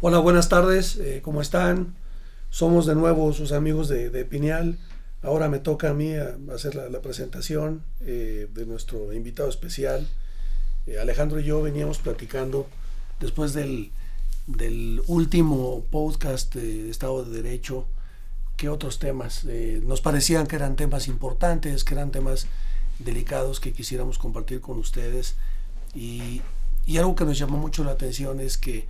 Hola, buenas tardes, eh, ¿cómo están? Somos de nuevo sus amigos de, de. Ahora me toca a mí hacer la, presentación eh, de nuestro invitado especial. Eh, Alejandro y yo veníamos platicando después del, último podcast de Estado de Derecho, qué otros temas nos parecían que eran temas importantes, que eran temas delicados que quisiéramos compartir con ustedes. Y algo que nos llamó mucho la atención es que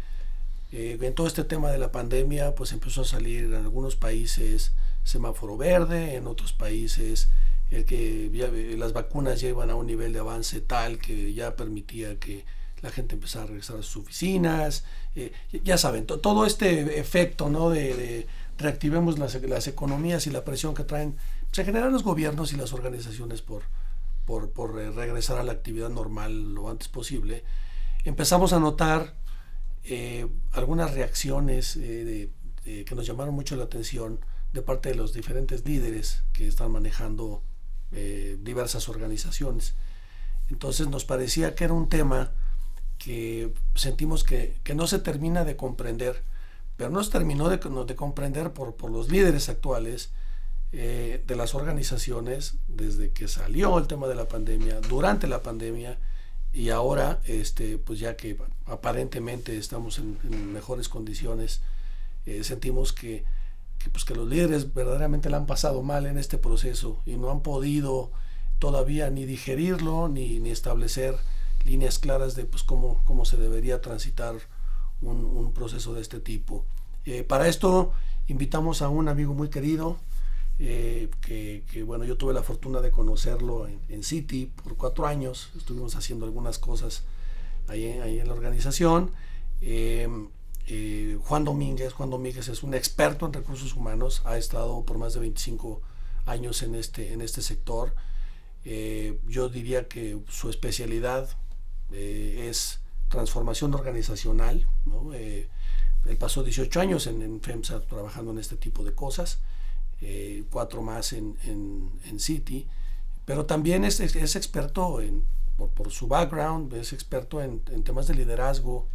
eh, en todo este tema de la pandemia, pues empezó a salir en algunos países semáforo verde, en otros países el que las vacunas llevan a un nivel de avance tal que ya permitía que la gente empezara a regresar a sus oficinas, eh, ya saben, todo este efecto ¿no? de, reactivemos las, las, economías y la presión que traen, se generan los gobiernos y las organizaciones por, por, por eh, regresar a la actividad normal lo antes posible, empezamos a notar eh, algunas reacciones eh, que nos llamaron mucho la atención de parte de los diferentes líderes que están manejando eh, diversas organizaciones. Entonces nos parecía que era un tema que sentimos que, no se termina de comprender, pero no se terminó de, de comprender por, por, los líderes actuales de las organizaciones desde que salió el tema de la pandemia, durante la pandemia y ahora, este, pues ya que aparentemente estamos en, mejores condiciones, eh, sentimos que, pues que los líderes verdaderamente la han pasado mal en este proceso y no han podido todavía ni digerirlo ni, ni establecer líneas claras de pues cómo, cómo se debería transitar un, proceso de este tipo. Eh, para esto invitamos a un amigo muy querido, eh, que, bueno, yo tuve la fortuna de conocerlo en, City por cuatro años, estuvimos haciendo algunas cosas ahí, ahí en la organización. Em, eh, Juan Domínguez, Juan Domínguez es un experto en recursos humanos, ha estado por más de 25 años en este, en este sector. Eh, yo diría que su especialidad es transformación organizacional. él pasó 18 años en, en, FEMSA trabajando en este tipo de cosas. Eh, cuatro más en, en, City, pero también es, es, experto en, por, su background, es experto en, temas de liderazgo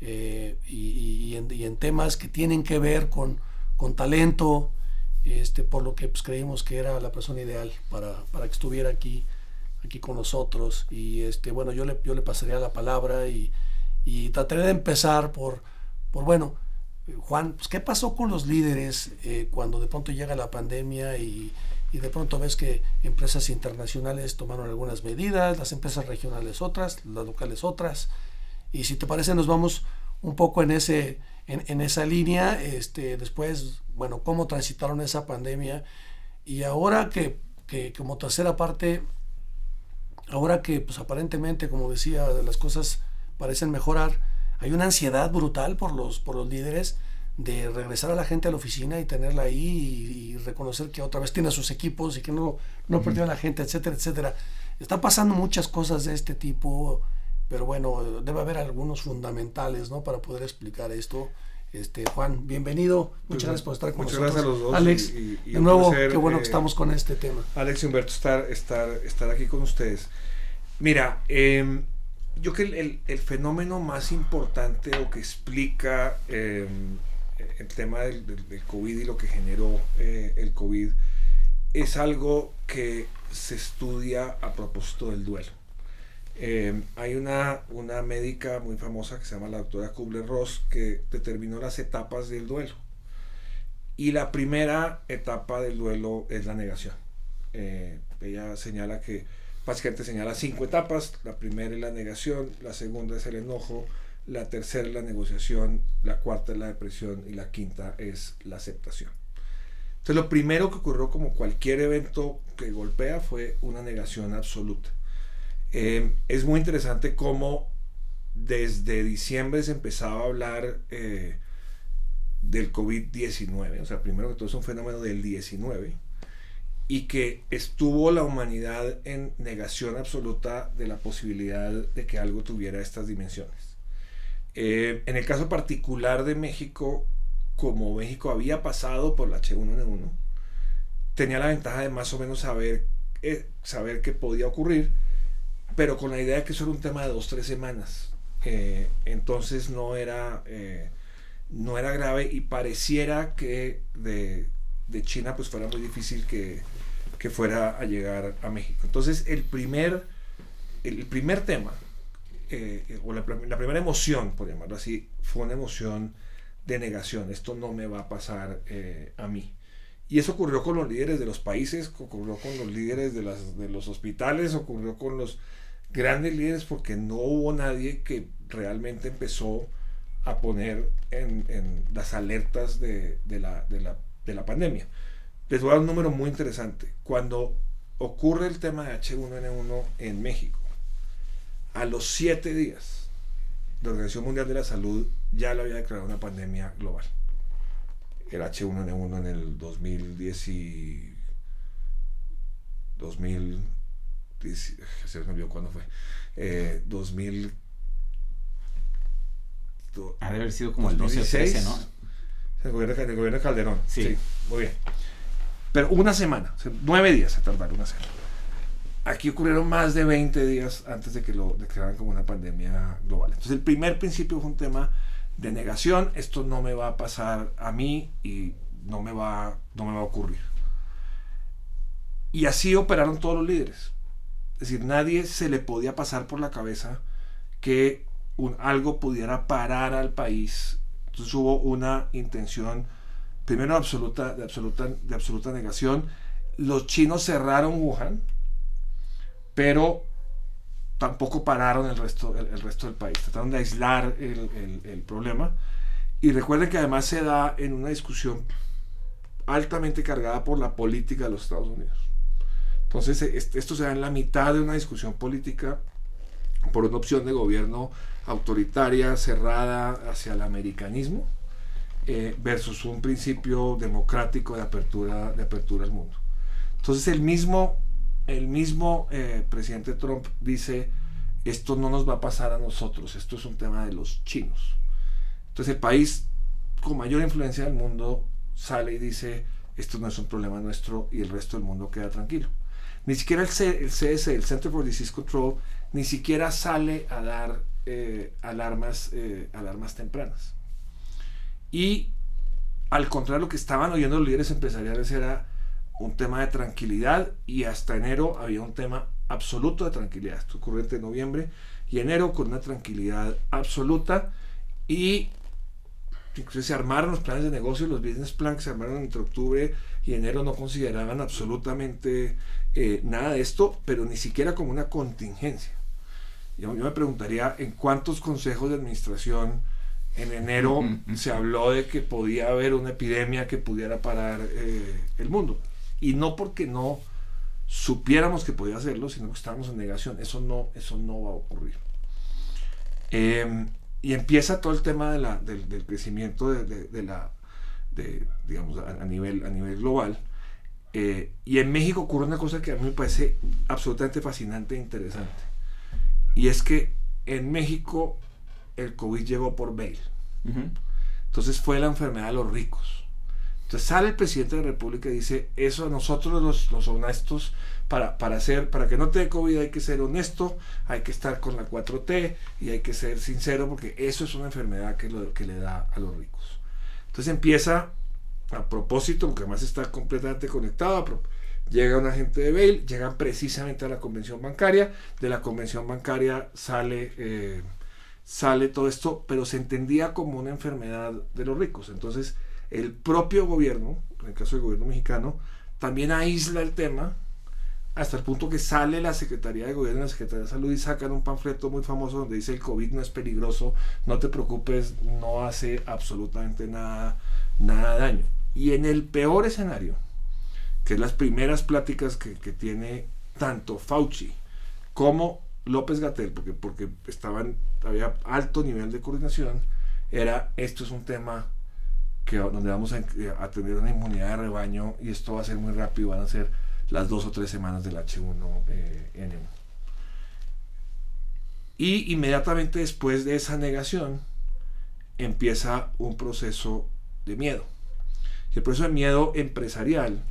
eh, y, en, temas que tienen que ver con, con talento, este, por lo que pues, creímos que era la persona ideal para, para, que estuviera aquí, aquí con nosotros. Y este, bueno, yo le, yo le pasaría la palabra y, y trataré de empezar por, por bueno, Juan, pues, ¿qué pasó con los líderes eh, cuando de pronto llega la pandemia y, de pronto ves que empresas internacionales tomaron algunas medidas, las empresas regionales otras, las locales otras? Y si te parece, nos vamos un poco en, ese, en, esa línea. Este, después, bueno, cómo transitaron esa pandemia. Y ahora que, que como tercera parte, ahora que pues aparentemente, como decía, las cosas parecen mejorar, hay una ansiedad brutal por los, por los líderes de regresar a la gente a la oficina y tenerla ahí y, reconocer que otra vez tiene sus equipos y que no, no perdió a la gente, etcétera, etcétera. Están pasando muchas cosas de este tipo, pero bueno, debe haber algunos fundamentales ¿no? para poder explicar esto. Este, Juan, bienvenido. Muchas gracias por estar con muchas nosotros. Gracias a los dos. Alex, de nuevo, qué bueno que eh, estamos con este tema. Alex y Humberto, estar, estar, estar aquí con ustedes. Mira, eh, yo creo que el, fenómeno más importante o que explica em, el tema del, COVID y lo que generó eh, el COVID es algo que se estudia a propósito del duelo. Em, hay una, una médica muy famosa que se llama la doctora Kubler-Ross que determinó las etapas del duelo. Y la primera etapa del duelo es la negación. Eh, ella señala que Básicamente señala cinco etapas. La primera es la negación, la segunda es el enojo, la tercera es la negociación, la cuarta es la depresión y la quinta es la aceptación. Entonces lo primero que ocurrió como cualquier evento que golpea fue una negación absoluta. Eh, es muy interesante cómo desde diciembre se empezaba a hablar eh, del COVID-19. O sea, primero que todo es un fenómeno del 19 y que estuvo la humanidad en negación absoluta de la posibilidad de que algo tuviera estas dimensiones. Eh, en el caso particular de México, como México había pasado por la H1N1, tenía la ventaja de más o menos saber, eh, saber qué podía ocurrir, pero con la idea de que eso era un tema de dos, tres semanas. Eh, entonces no era no era grave y pareciera que de, de China pues fuera muy difícil que, que, fuera a llegar a México. Entonces el primer, el primer tema, eh, o la, primera emoción, por llamarlo así, fue una emoción de negación. Esto no me va a pasar eh, a mí. Y eso ocurrió con los líderes de los países, ocurrió con los líderes de, los hospitales, ocurrió con los grandes líderes porque no hubo nadie que realmente empezó a poner en, las alertas de, la, pandemia. Les voy a dar un número muy interesante. Cuando ocurre el tema de H1N1 en México, a los siete días, la Organización Mundial de la Salud ya lo había declarado una pandemia global. El H1N1 en el 2010 y 2000 se me olvidó cuándo fue. Eh, 2000 ha de haber sido como el 12 o 13, ¿no? El gobierno, el gobierno de Calderón. Sí. Muy bien. Pero una semana, nueve días se tardaron una semana. Aquí ocurrieron más de 20 días antes de que lo declararan como una pandemia global. Entonces el primer principio fue un tema de negación. Esto no me va a pasar a mí y no me va, no me va a ocurrir. Y así operaron todos los líderes. Es decir, nadie se le podía pasar por la cabeza que algo pudiera parar al país. Entonces hubo una intención, primero absoluta, de, absoluta, de absoluta negación. Los chinos cerraron Wuhan, pero tampoco pararon el resto, el, resto del país. Trataron de aislar el, el, problema. Y recuerden que además se da en una discusión altamente cargada por la política de los Estados Unidos. Entonces, esto se da en la mitad de una discusión política por una opción de gobierno autoritaria, cerrada hacia el americanismo, eh, versus un principio democrático de apertura, de apertura al mundo. Entonces el mismo, el mismo eh, presidente Trump dice, esto no nos va a pasar a nosotros, esto es un tema de los chinos. Entonces el país con mayor influencia del mundo sale y dice, esto no es un problema nuestro y el resto del mundo queda tranquilo. Ni siquiera el, el CS, el Center for Disease Control, ni siquiera sale a dar eh, alarmas, eh, alarmas tempranas. Y al contrario, lo que estaban oyendo los líderes empresariales era un tema de tranquilidad y hasta enero había un tema absoluto de tranquilidad. Esto ocurrió entre noviembre y enero con una tranquilidad absoluta y incluso se armaron los planes de negocio, los business plans que se armaron entre octubre y enero no consideraban absolutamente eh, nada de esto, pero ni siquiera como una contingencia. Yo, me preguntaría en cuántos consejos de administración en enero se habló de que podía haber una epidemia que pudiera parar eh, el mundo. Y no porque no supiéramos que podía hacerlo, sino que estábamos en negación. Eso no, eso no va a ocurrir. Em, y empieza todo el tema de la, del, crecimiento de, la, digamos, a, nivel, a nivel global. Eh, y en México ocurre una cosa que a mí me parece absolutamente fascinante e interesante y es que en México el COVID llegó por bail. Entonces fue la enfermedad de los ricos. Entonces sale el presidente de la República y dice, eso a nosotros los, honestos, para, para, hacer, para que no te dé COVID hay que ser honesto, hay que estar con la 4T y hay que ser sincero porque eso es una enfermedad que, lo, que le da a los ricos. Entonces empieza, a propósito, porque además está completamente conectado, a Llega un agente de bail, llegan precisamente a la convención bancaria, de la convención bancaria sale, eh, sale todo esto, pero se entendía como una enfermedad de los ricos. Entonces, el propio gobierno, en el caso del gobierno mexicano, también aísla el tema hasta el punto que sale la Secretaría de Gobierno la Secretaría de Salud y sacan un panfleto muy famoso donde dice el COVID no es peligroso, no te preocupes, no hace absolutamente nada, nada daño. Y en el peor escenario, que es las primeras pláticas que, tiene tanto Fauci como López Gatel, porque, porque estaban, había alto nivel de coordinación, era esto es un tema que donde vamos a, tener una inmunidad de rebaño y esto va a ser muy rápido, van a ser las dos o tres semanas del H1N1. Eh, y inmediatamente después de esa negación empieza un proceso de miedo. Y el proceso de miedo empresarial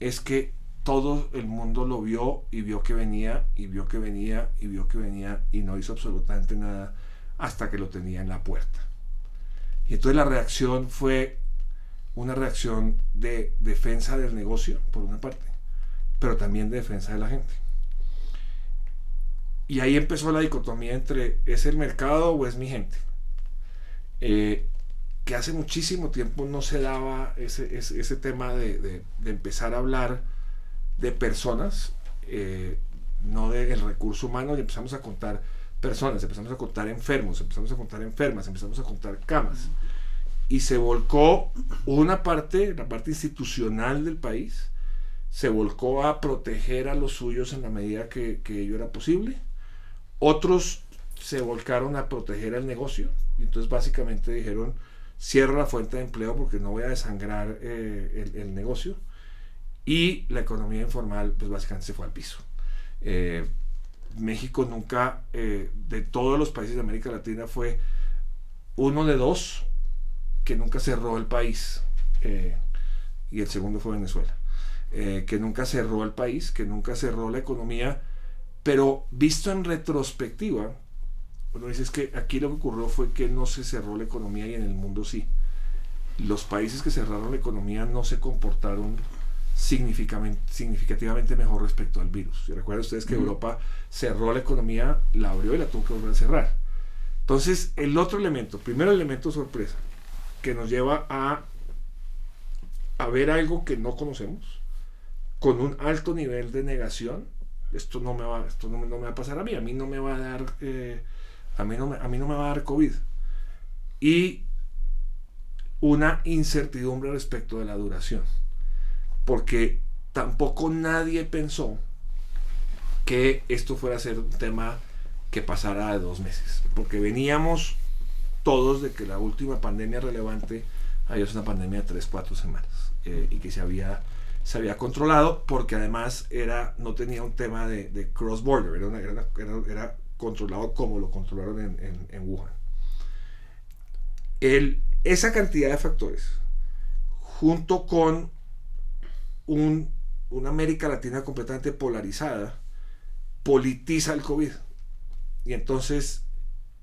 es que todo el mundo lo vio y vio que venía y vio que venía y vio que venía y no hizo absolutamente nada hasta que lo tenía en la puerta. Y entonces la reacción fue una reacción de defensa del negocio, por una parte, pero también de defensa de la gente. Y ahí empezó la dicotomía entre ¿es el mercado o es mi gente? Eh, que hace muchísimo tiempo no se daba ese, ese, tema de, empezar a hablar de personas, eh, no del recurso humano, y empezamos a contar personas, empezamos a contar enfermos, empezamos a contar enfermas, empezamos a contar camas. Y se volcó una parte, la parte institucional del país, se volcó a proteger a los suyos en la medida que, que ello era posible otros se volcaron a proteger el negocio y entonces básicamente dijeron cierra la fuente de empleo porque no voy a desangrar eh, el, negocio y la economía informal pues básicamente se fue al piso. Eh, México nunca, eh, de todos los países de América Latina, fue uno de dos que nunca cerró el país. y el segundo fue Venezuela. que nunca cerró el país, que nunca cerró la economía pero visto en retrospectiva, uno dice que aquí lo que ocurrió fue que no se cerró la economía y en el mundo sí. Los países que cerraron la economía no se comportaron significativamente mejor respecto al virus. Recuerden ustedes que Europa cerró la economía, la abrió y la tuvo que volver a cerrar. Entonces, el otro elemento, primero elemento sorpresa, que nos lleva a, a ver algo que no conocemos, con un alto nivel de negación esto no me va, esto no, me va a pasar a mí, a mí no me va a dar, eh, a, mí no me, a mí no me va a dar COVID. Y una incertidumbre respecto de la duración. Porque tampoco nadie pensó que esto fuera a ser un tema que pasara de dos meses. Porque veníamos todos de que la última pandemia relevante había sido una pandemia de tres, cuatro semanas. Eh, y que se había se había controlado porque además era, no tenía un tema de, cross-border, era, era, controlado como lo controlaron en, en, Wuhan. El, esa cantidad de factores, junto con un, una América Latina completamente polarizada, politiza el COVID. Y entonces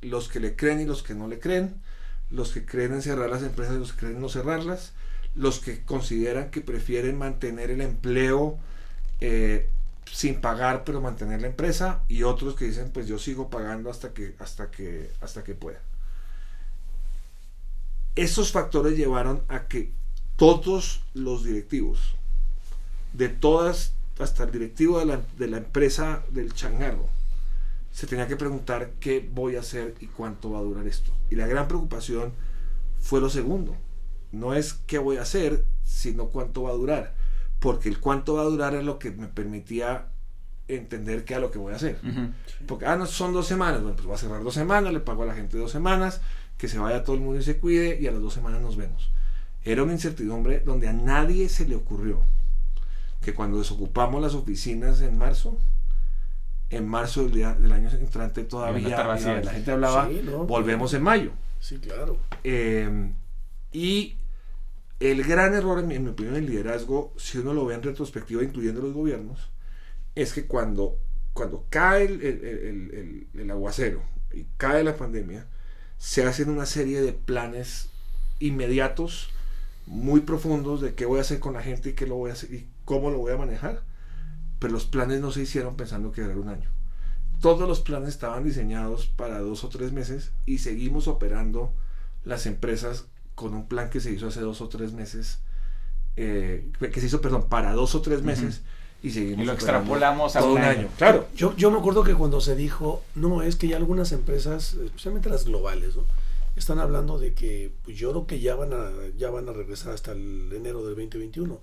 los que le creen y los que no le creen, los que creen en cerrar las empresas y los que creen en no cerrarlas, los que consideran que prefieren mantener el empleo eh, sin pagar pero mantener la empresa y otros que dicen pues yo sigo pagando hasta que hasta que hasta que pueda esos factores llevaron a que todos los directivos de todas hasta el directivo de la, de la empresa del changarro se tenía que preguntar qué voy a hacer y cuánto va a durar esto y la gran preocupación fue lo segundo no es qué voy a hacer, sino cuánto va a durar. Porque el cuánto va a durar es lo que me permitía entender qué es lo que voy a hacer. Porque, ah, no, son dos semanas. Bueno, pues voy a cerrar dos semanas, le pago a la gente dos semanas, que se vaya todo el mundo y se cuide, y a las dos semanas nos vemos. Era una incertidumbre donde a nadie se le ocurrió que cuando desocupamos las oficinas en marzo, en marzo del, día, del año entrante todavía la, gente hablaba, volvemos en mayo. Sí, claro. Eh, y el gran error, en mi, opinión, del liderazgo, si uno lo ve en retrospectiva, incluyendo los gobiernos, es que cuando, cuando cae el, aguacero y cae la pandemia, se hacen una serie de planes inmediatos, muy profundos, de qué voy a hacer con la gente y qué lo voy a hacer y cómo lo voy a manejar. Pero los planes no se hicieron pensando que era un año. Todos los planes estaban diseñados para dos o tres meses y seguimos operando las empresas con un plan que se hizo hace dos o tres meses, eh, que se hizo, perdón, para dos o tres meses. Y seguimos. Y lo extrapolamos a un año. Claro. Yo, yo me acuerdo que cuando se dijo, no, es que ya algunas empresas, especialmente las globales, ¿no? Están hablando de que pues yo creo que ya van a ya van a regresar hasta el enero del 2021.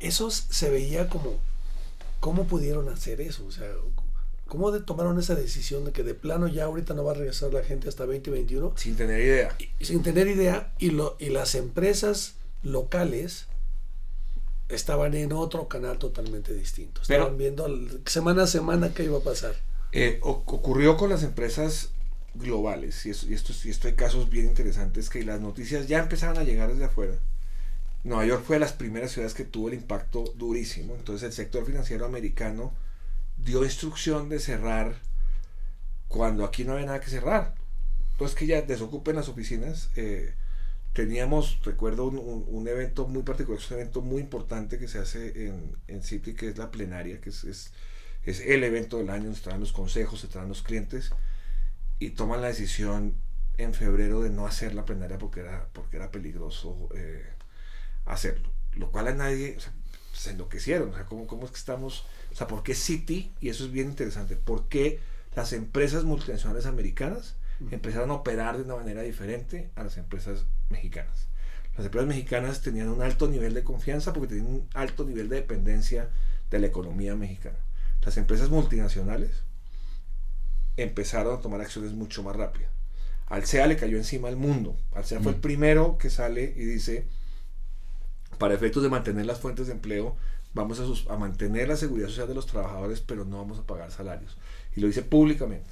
Eso se veía como cómo pudieron hacer eso, o sea, ¿Cómo de tomaron esa decisión de que de plano ya ahorita no va a regresar la gente hasta 2021? Sin tener idea. sin tener idea. Y, lo, y las empresas locales estaban en otro canal totalmente distinto. Estaban viendo semana a semana qué iba a pasar. Eh, ocurrió con las empresas globales, y, esto, y esto hay casos bien interesantes, que las noticias ya empezaron a llegar desde afuera. Nueva York fue de las primeras ciudades que tuvo el impacto durísimo. Entonces el sector financiero americano dio instrucción de cerrar cuando aquí no había nada que cerrar. Entonces que ya desocupen las oficinas, eh, teníamos, recuerdo un, evento muy particular, es un evento muy importante que se hace en, en City, que es la plenaria, que es, es, es el evento del año, donde están los consejos, están los clientes, y toman la decisión en febrero de no hacer la plenaria porque era, porque era peligroso eh, hacerlo. Lo cual a nadie, o sea, se enloquecieron, o sea, ¿cómo, ¿cómo es que estamos, o sea, por qué City, y eso es bien interesante, por qué las empresas multinacionales americanas empezaron a operar de una manera diferente a las empresas mexicanas. Las empresas mexicanas tenían un alto nivel de confianza porque tenían un alto nivel de dependencia de la economía mexicana. Las empresas multinacionales empezaron a tomar acciones mucho más rápidas. Alsea le cayó encima al mundo. Alsea fue el primero que sale y dice, para efectos de mantener las fuentes de empleo, vamos a, a, mantener la seguridad social de los trabajadores, pero no vamos a pagar salarios. Y lo dice públicamente.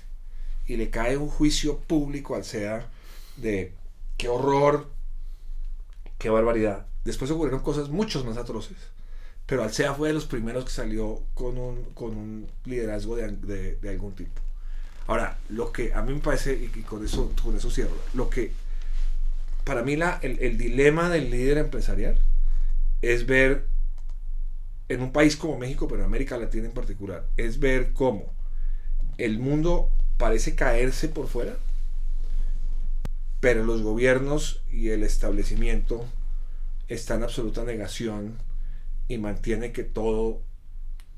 Y le cae un juicio público al SEA de qué horror, qué barbaridad. Después ocurrieron cosas mucho más atroces. Pero Alsea fue de los primeros que salió con un, con un liderazgo de, de, de algún tipo. Ahora, lo que a mí me parece, y con eso, con eso cierro, lo que para mí la, el, el dilema del líder empresarial es ver en un país como México, pero en América Latina en particular, es ver cómo el mundo parece caerse por fuera, pero los gobiernos y el establecimiento están en absoluta negación y mantiene que todo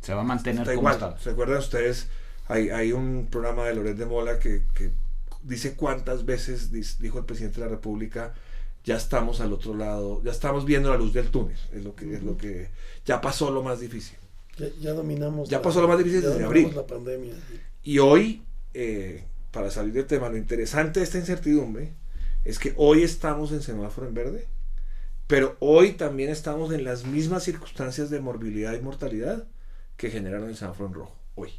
se va a mantener está igual. ¿Se acuerdan ustedes? Hay, hay un programa de Loret de Mola que, que dice cuántas veces dijo el presidente de la República ya estamos al otro lado, ya estamos viendo la luz del túnel, es lo que, es lo que ya pasó lo más difícil. Ya, ya dominamos. Ya la, pasó lo más difícil desde abril. La pandemia. Y hoy, eh, para salir del tema, lo interesante de esta incertidumbre es que hoy estamos en semáforo en verde, pero hoy también estamos en las mismas circunstancias de morbilidad y mortalidad que generaron el semáforo en rojo, hoy.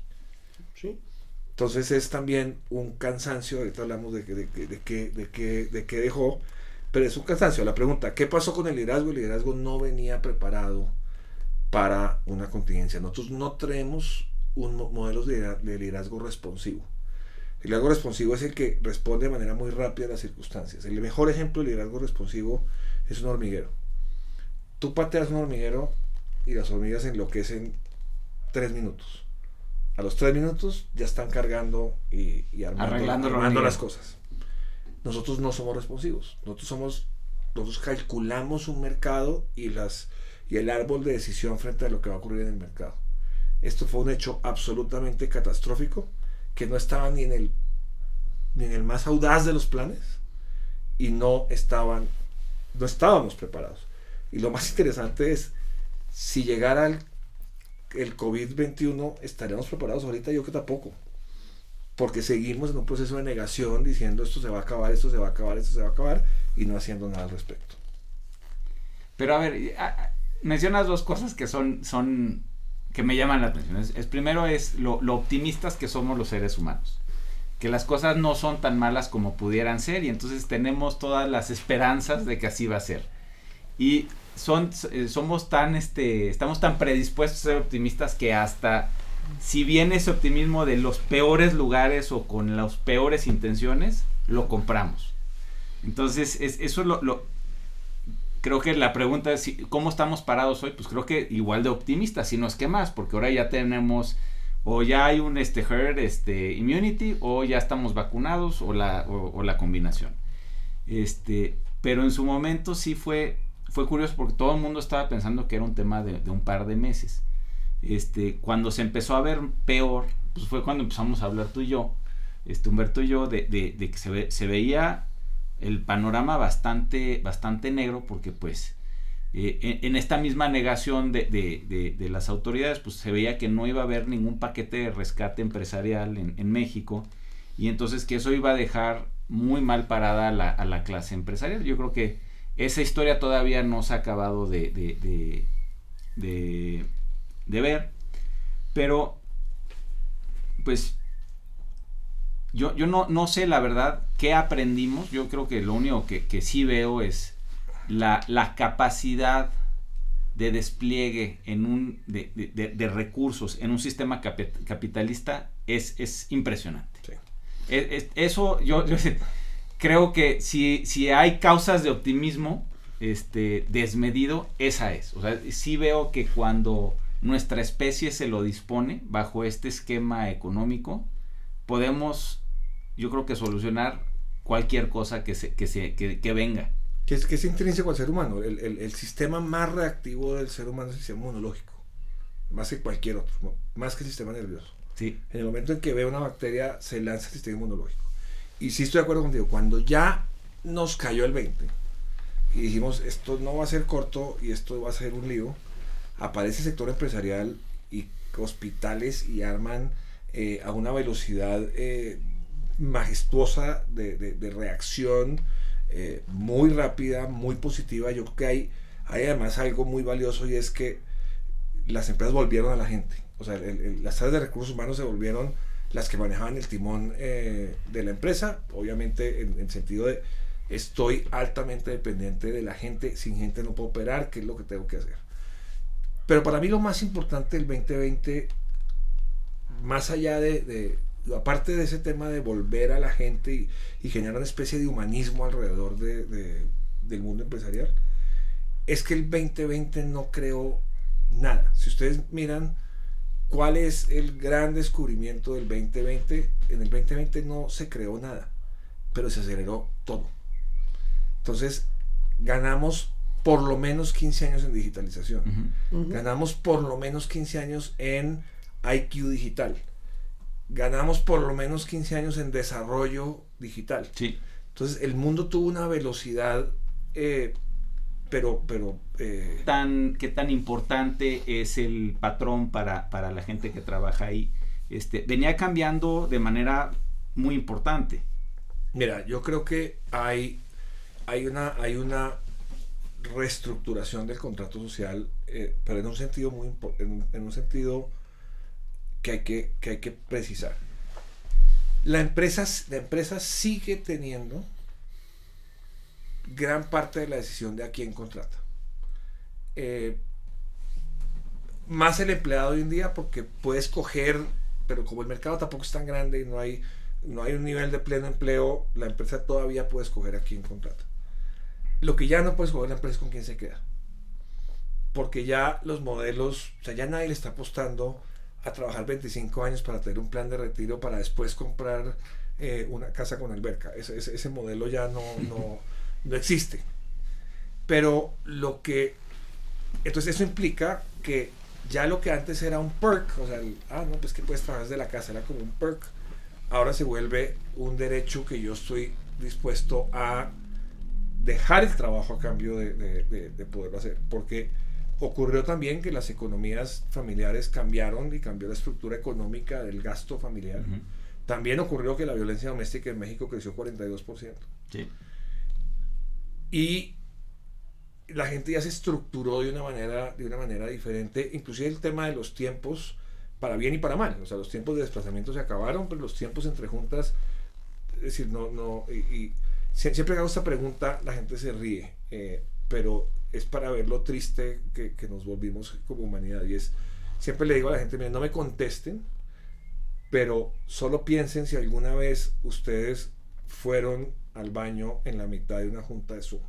Entonces es también un cansancio, ahorita hablamos de, de, de, de qué de, que, de que dejó, pero es un cansancio. La pregunta, ¿qué pasó con el liderazgo? El liderazgo no venía preparado para una contingencia. Nosotros no tenemos un modelo de liderazgo responsivo. El liderazgo responsivo es el que responde de manera muy rápida a las circunstancias. El mejor ejemplo de liderazgo responsivo es un hormiguero. Tú pateas un hormiguero y las hormigas enloquecen tres minutos a los tres minutos ya están cargando y, y armando, Arreglando armando las cosas. Nosotros no somos responsivos. Nosotros somos, nosotros calculamos un mercado y las y el árbol de decisión frente a lo que va a ocurrir en el mercado. Esto fue un hecho absolutamente catastrófico que no estaba ni en el ni en el más audaz de los planes y no estaban no estábamos preparados. Y lo más interesante es si llegara el el COVID-21 estaríamos preparados ahorita, yo que tampoco. Porque seguimos en un proceso de negación diciendo esto se va a acabar, esto se va a acabar, esto se va a acabar y no haciendo nada al respecto. Pero a ver, mencionas dos cosas que son, son que me llaman la atención. Es primero es lo, lo, optimistas que somos los seres humanos. Que las cosas no son tan malas como pudieran ser y entonces tenemos todas las esperanzas de que así va a ser. Y son, eh, somos tan, este, estamos tan predispuestos a ser optimistas que hasta si viene ese optimismo de los peores lugares o con las peores intenciones, lo compramos. Entonces, es, eso es lo, lo, creo que la pregunta es, ¿cómo estamos parados hoy? Pues creo que igual de optimistas, si no es que más, porque ahora ya tenemos, o ya hay un este, herd este, immunity, o ya estamos vacunados, o la, o, la combinación. Este, pero en su momento sí fue fue curioso porque todo el mundo estaba pensando que era un tema de, de, un par de meses. Este, cuando se empezó a ver peor, pues fue cuando empezamos a hablar tú y yo, este, Humberto y yo, de, de, de que se, ve, se, veía el panorama bastante, bastante negro porque pues eh, en, esta misma negación de, las autoridades, pues se veía que no iba a haber ningún paquete de rescate empresarial en, en México y entonces que eso iba a dejar muy mal parada a la, a la clase empresarial. Yo creo que esa historia todavía no se ha acabado de, de, de, de, de ver. Pero, pues, yo, yo no, no, sé la verdad qué aprendimos. Yo creo que lo único que, que sí veo es la, la, capacidad de despliegue en un, de, recursos en un sistema capitalista es, es impresionante. Sí. Es, es, eso yo, yo creo que si, si hay causas de optimismo este, desmedido, esa es. O sea, sí veo que cuando nuestra especie se lo dispone bajo este esquema económico, podemos, yo creo que solucionar cualquier cosa que, se, que, se, que, venga. Que es, que es intrínseco al ser humano. El, el, el, sistema más reactivo del ser humano es el sistema inmunológico. Más que cualquier otro. Más que el sistema nervioso. Sí. En el momento en que ve una bacteria, se lanza el sistema inmunológico. Y sí estoy de acuerdo contigo. Cuando ya nos cayó el 20 y dijimos, esto no va a ser corto y esto va a ser un lío, aparece el sector empresarial y hospitales y arman eh, a una velocidad eh, majestuosa de, reacción eh, muy rápida, muy positiva. Yo creo que hay, hay además algo muy valioso y es que las empresas volvieron a la gente. O sea, las áreas de recursos humanos se volvieron las que manejaban el timón de la empresa, obviamente en el sentido de estoy altamente dependiente de la gente, sin gente no puedo operar, ¿qué es lo que tengo que hacer? Pero para mí lo más importante del 2020, más allá de, aparte de ese tema de volver a la gente y, generar una especie de humanismo alrededor de, del mundo empresarial, es que el 2020 no creó nada. Si ustedes miran cuál es el gran descubrimiento del 2020, en el 2020 no se creó nada, pero se aceleró todo. Entonces, ganamos por lo menos 15 años en digitalización. Ganamos por lo menos 15 años en IQ digital. Ganamos por lo menos 15 años en desarrollo digital. Sí. Entonces, el mundo tuvo una velocidad, eh, pero... pero eh, tan, ¿Qué tan importante es el patrón para, para la gente que trabaja ahí? Este, venía cambiando de manera muy importante. Mira, yo creo que hay hay una, hay una reestructuración del contrato social, eh, pero en un sentido muy en, en, un sentido que hay que, que hay que precisar. La empresa, la empresa sigue teniendo gran parte de la decisión de a quién contrata. Eh, más el empleado hoy en día porque puede escoger, pero como el mercado tampoco es tan grande y no hay, no hay un nivel de pleno empleo, la empresa todavía puede escoger a quién contrata. Lo que ya no puedes jugar la empresa es con quién se queda. Porque ya los modelos, o sea, ya nadie le está apostando a trabajar 25 años para tener un plan de retiro para después comprar eh, una casa con alberca. Ese, ese, modelo ya no, no, no, existe. Pero lo que... Entonces eso implica que ya lo que antes era un perk, o sea, ah, no, pues que puedes trabajar desde la casa, era como un perk, ahora se vuelve un derecho que yo estoy dispuesto a dejar el trabajo a cambio de, poderlo hacer. Porque ocurrió también que las economías familiares cambiaron y cambió la estructura económica del gasto familiar. También ocurrió que la violencia doméstica en México creció 42%. Sí. Y la gente ya se estructuró de una manera, de una manera diferente, inclusive el tema de los tiempos, para bien y para mal. O sea, los tiempos de desplazamiento se acabaron, pero los tiempos entre juntas, es decir, no, no, y siempre que hago esta pregunta, la gente se ríe, eh, pero es para ver lo triste que, nos volvimos como humanidad. Y es, siempre le digo a la gente, no me contesten, pero solo piensen si alguna vez ustedes fueron al baño en la mitad de una junta de Zoom.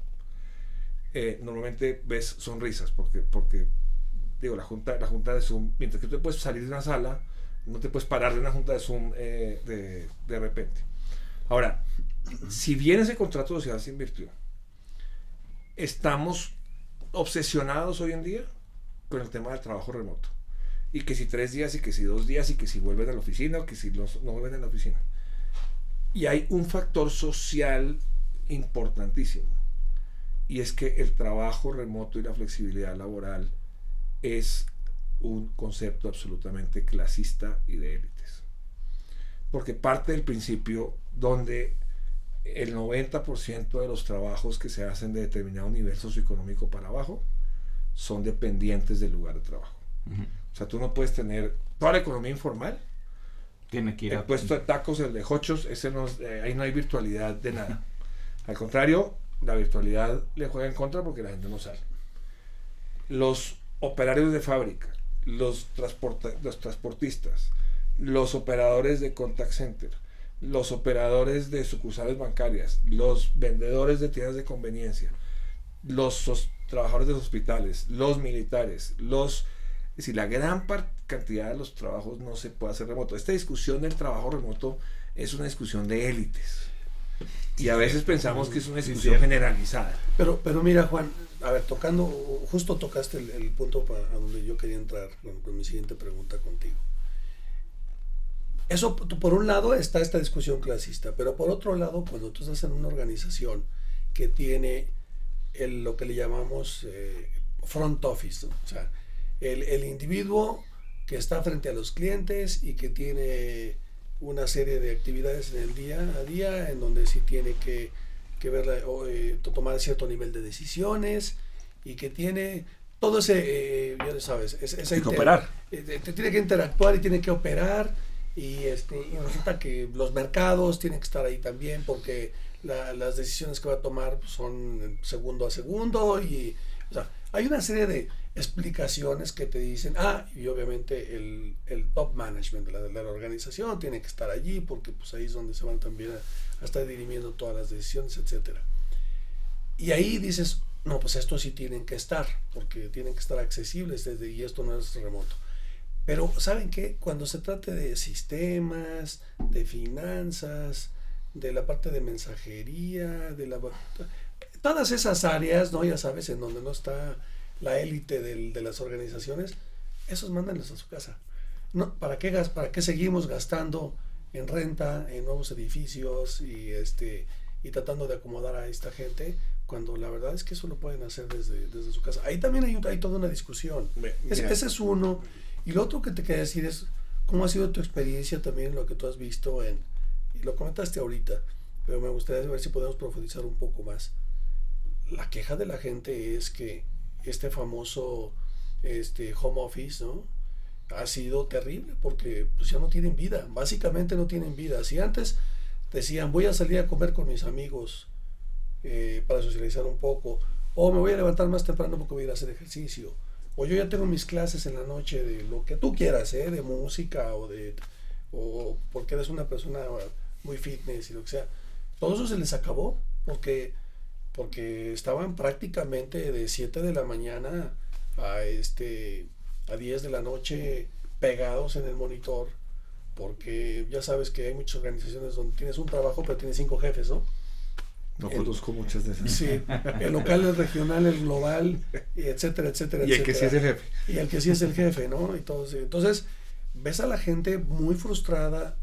Eh, normalmente ves sonrisas, porque, porque digo, la junta, la junta de Zoom, mientras que tú puedes salir de una sala, no te puedes parar de una junta de Zoom eh, de, de repente. Ahora, si bien ese contrato social se invirtió, estamos obsesionados hoy en día con el tema del trabajo remoto. Y que si tres días, y que si dos días, y que si vuelven a la oficina, o que si no vuelven a la oficina. Y hay un factor social importantísimo. Y es que el trabajo remoto y la flexibilidad laboral es un concepto absolutamente clasista y de élites. Porque parte del principio donde el 90% de los trabajos que se hacen de determinado nivel socioeconómico para abajo son dependientes del lugar de trabajo. O sea, tú no puedes tener toda la economía informal. Tiene que ir el puesto de tacos, el de hochos, ese no, eh, ahí no hay virtualidad de nada. Al contrario, la virtualidad le juega en contra porque la gente no sale. Los operarios de fábrica, los, los transportistas, los operadores de contact center, los operadores de sucursales bancarias, los vendedores de tiendas de conveniencia, los trabajadores de hospitales, los militares, los... Es decir, la gran cantidad de los trabajos no se puede hacer remoto. Esta discusión del trabajo remoto es una discusión de élites. Y a veces pensamos que es una discusión generalizada. Pero, pero mira, Juan, a ver, tocando, justo tocaste el, punto para, a donde yo quería entrar con mi siguiente pregunta contigo. Eso, por un lado, está esta discusión clasista, pero por otro lado, cuando tú estás en una organización que tiene el, lo que le llamamos eh, front office, o sea, el, el, individuo que está frente a los clientes y que tiene una serie de actividades en el día a día, en donde sí tiene que, que ver, eh, tomar cierto nivel de decisiones y que tiene todo ese, eh, ya sabes, ese, que operar. tiene que interactuar y tiene que operar y, este, y resulta que los mercados tienen que estar ahí también porque las decisiones que va a tomar son segundo a segundo y o sea, hay una serie de explicaciones que te dicen, ah, y obviamente el, el top management de la, de la, organización tiene que estar allí porque pues ahí es donde se van también a, a estar dirimiendo todas las decisiones, etcétera. Y ahí dices, no, pues esto sí tienen que estar, porque tienen que estar accesibles desde, y esto no es remoto. Pero, ¿saben qué? Cuando se trate de sistemas, de finanzas, de la parte de mensajería, de la todas esas áreas, ¿no? Ya sabes, en donde no está la élite de las organizaciones, esos mándanlos a su casa. No, ¿para qué para qué seguimos gastando en renta, en nuevos edificios y este y tratando de acomodar a esta gente cuando la verdad es que eso lo pueden hacer desde, desde su casa. Ahí también hay, hay toda una discusión. ese es uno. Y lo otro que te quería decir es, ¿cómo ha sido tu experiencia también lo que tú has visto en, y lo comentaste ahorita, pero me gustaría ver si podemos profundizar un poco más. La queja de la gente es que este famoso este, home office, ¿no? Ha sido terrible porque pues, ya no tienen vida, básicamente no tienen vida. Si antes decían voy a salir a comer con mis amigos eh, para socializar un poco, o me voy a levantar más temprano porque voy a ir a hacer ejercicio, o yo ya tengo mis clases en la noche de lo que tú quieras, ¿eh? de música o de o porque eres una persona muy fitness y lo que sea. Todo eso se les acabó porque porque estaban prácticamente de 7 de la mañana a este a 10 de la noche pegados en el monitor porque ya sabes que hay muchas organizaciones donde tienes un trabajo pero tienes cinco jefes, ¿no? No conozco muchas de esas. Sí, el local, el regional, el global, etcétera, etcétera, y el que sí es el jefe. Y el que sí es el jefe, ¿no? Y todo, entonces, ves a la gente muy frustrada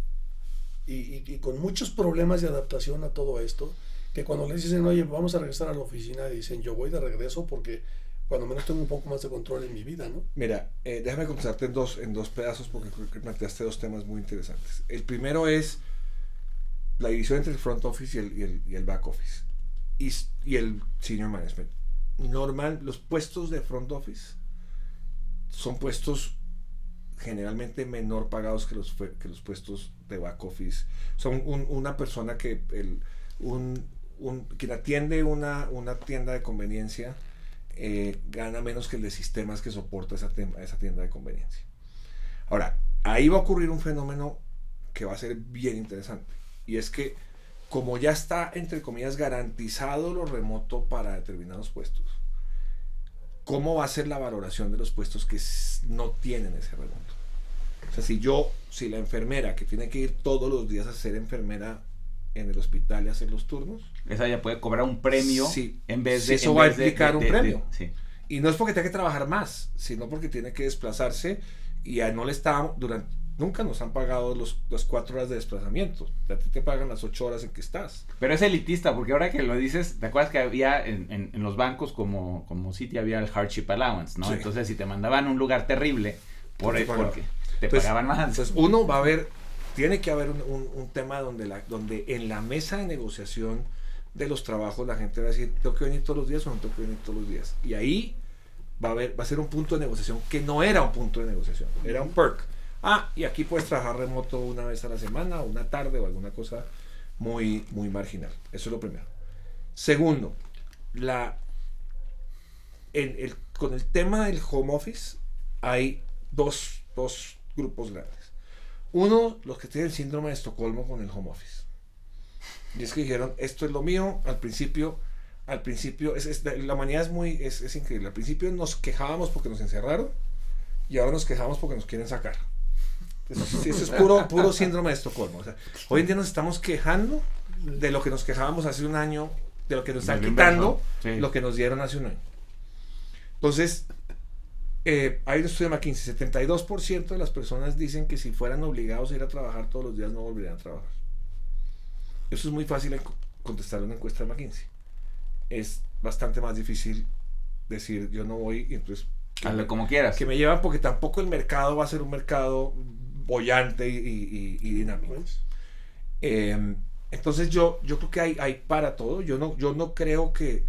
y, y, con muchos problemas de adaptación a todo esto, que cuando les dicen, oye, vamos a regresar a la oficina, dicen, yo voy de regreso porque cuando menos tengo un poco más de control en mi vida, ¿no? Mira, eh, déjame contestarte en dos, en dos pedazos porque creo que planteaste dos temas muy interesantes. El primero es la división entre el front office y el, y el, back office y, y, el senior management. Normal, los puestos de front office son puestos generalmente menor pagados que los, que los puestos de back office. Son un, una persona que, el, un, un, quien atiende una, una tienda de conveniencia eh, gana menos que el de sistemas que soporta esa, esa tienda de conveniencia. Ahora, ahí va a ocurrir un fenómeno que va a ser bien interesante y es que como ya está, entre comillas, garantizado lo remoto para determinados puestos, ¿cómo va a ser la valoración de los puestos que no tienen ese remoto? O sea, si yo, si la enfermera que tiene que ir todos los días a ser enfermera en el hospital y hacer los turnos. Esa ya puede cobrar un premio sí, en vez de... eso va a implicar de, un premio. sí. Y no es porque tenga que trabajar más, sino porque tiene que desplazarse y a no le está durante nunca nos han pagado los, las cuatro horas de desplazamiento. A ti te pagan las ocho horas en que estás. Pero es elitista, porque ahora que lo dices, ¿te acuerdas que había en, en, en los bancos como, como City había el hardship allowance, ¿no? Sí. Entonces, si te mandaban a un lugar terrible, por te pagaban. porque te Entonces, pagaban más. Entonces, uno va a ver, tiene que haber un, un, un tema donde, la, donde en la mesa de negociación de los trabajos la gente va a decir, ¿tengo que venir todos los días o no tengo que venir todos los días? Y ahí va a, haber, va a ser un punto de negociación que no era un punto de negociación, era un perk. Ah, y aquí puedes trabajar remoto una vez a la semana, o una tarde o alguna cosa muy, muy marginal. Eso es lo primero. Segundo, la, en el, con el tema del home office hay dos, dos grupos grandes. Uno, los que tienen síndrome de Estocolmo con el home office. Y es que dijeron, esto es lo mío, al principio, al principio, es, la humanidad es muy, es, es, increíble. Al principio nos quejábamos porque nos encerraron y ahora nos quejamos porque nos quieren sacar. Eso, eso es puro, puro síndrome de Estocolmo. O sea, hoy en día nos estamos quejando de lo que nos quejábamos hace un año, de lo que nos están quitando, sí. lo que nos dieron hace un año. Entonces, eh, hay un estudio de McKinsey, 72% de las personas dicen que si fueran obligados a ir a trabajar todos los días no volverían a trabajar. Eso es muy fácil contestar una encuesta de McKinsey. Es bastante más difícil decir yo no voy y entonces... Hazlo como quieras. Que me llevan porque tampoco el mercado va a ser un mercado bollante y, y, y dinámico. Eh, entonces yo, yo creo que hay, hay para todo. Yo no, yo no creo que,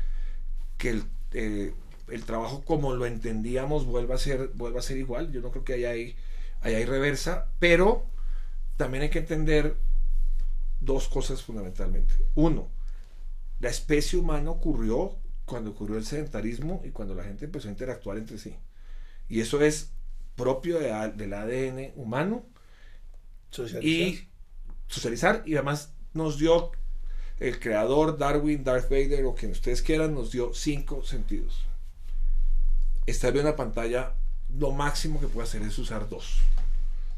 que el, eh, el trabajo como lo entendíamos vuelva a ser, vuelva a ser igual. Yo no creo que haya hay, hay, hay reversa, pero también hay que entender dos cosas fundamentalmente. Uno, la especie humana ocurrió cuando ocurrió el sedentarismo y cuando la gente empezó a interactuar entre sí. Y eso es propio de, del ADN humano. Socializar. Y socializar y además nos dio el creador Darwin, Darth Vader o quien ustedes quieran, nos dio cinco sentidos. Estar en una pantalla, lo máximo que puede hacer es usar dos.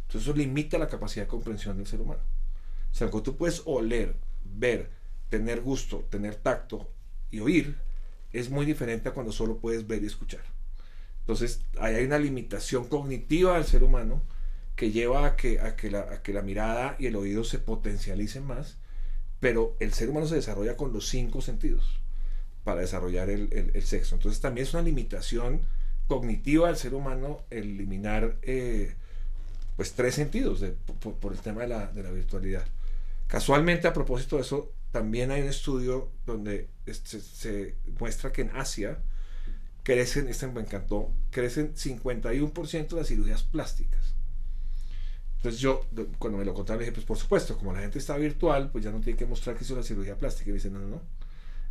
Entonces eso limita la capacidad de comprensión del ser humano. O sea, cuando tú puedes oler, ver, tener gusto, tener tacto y oír, es muy diferente a cuando solo puedes ver y escuchar. Entonces, ahí hay una limitación cognitiva del ser humano que lleva a que, a que la mirada y el oído se potencialicen más, pero el ser humano se desarrolla con los cinco sentidos para desarrollar el, el, el sexo. Entonces, también es una limitación cognitiva del ser humano el eliminar eh, pues tres sentidos de, por, por, el tema de la, de la virtualidad. Casualmente, a propósito de eso, también hay un estudio donde se muestra que en Asia crecen, este me encantó, crecen 51% de las cirugías plásticas. Entonces yo, cuando me lo contaron, dije, pues por supuesto, como la gente está virtual, pues ya no tiene que mostrar que hizo la cirugía plástica. Y me dicen, no, no, no.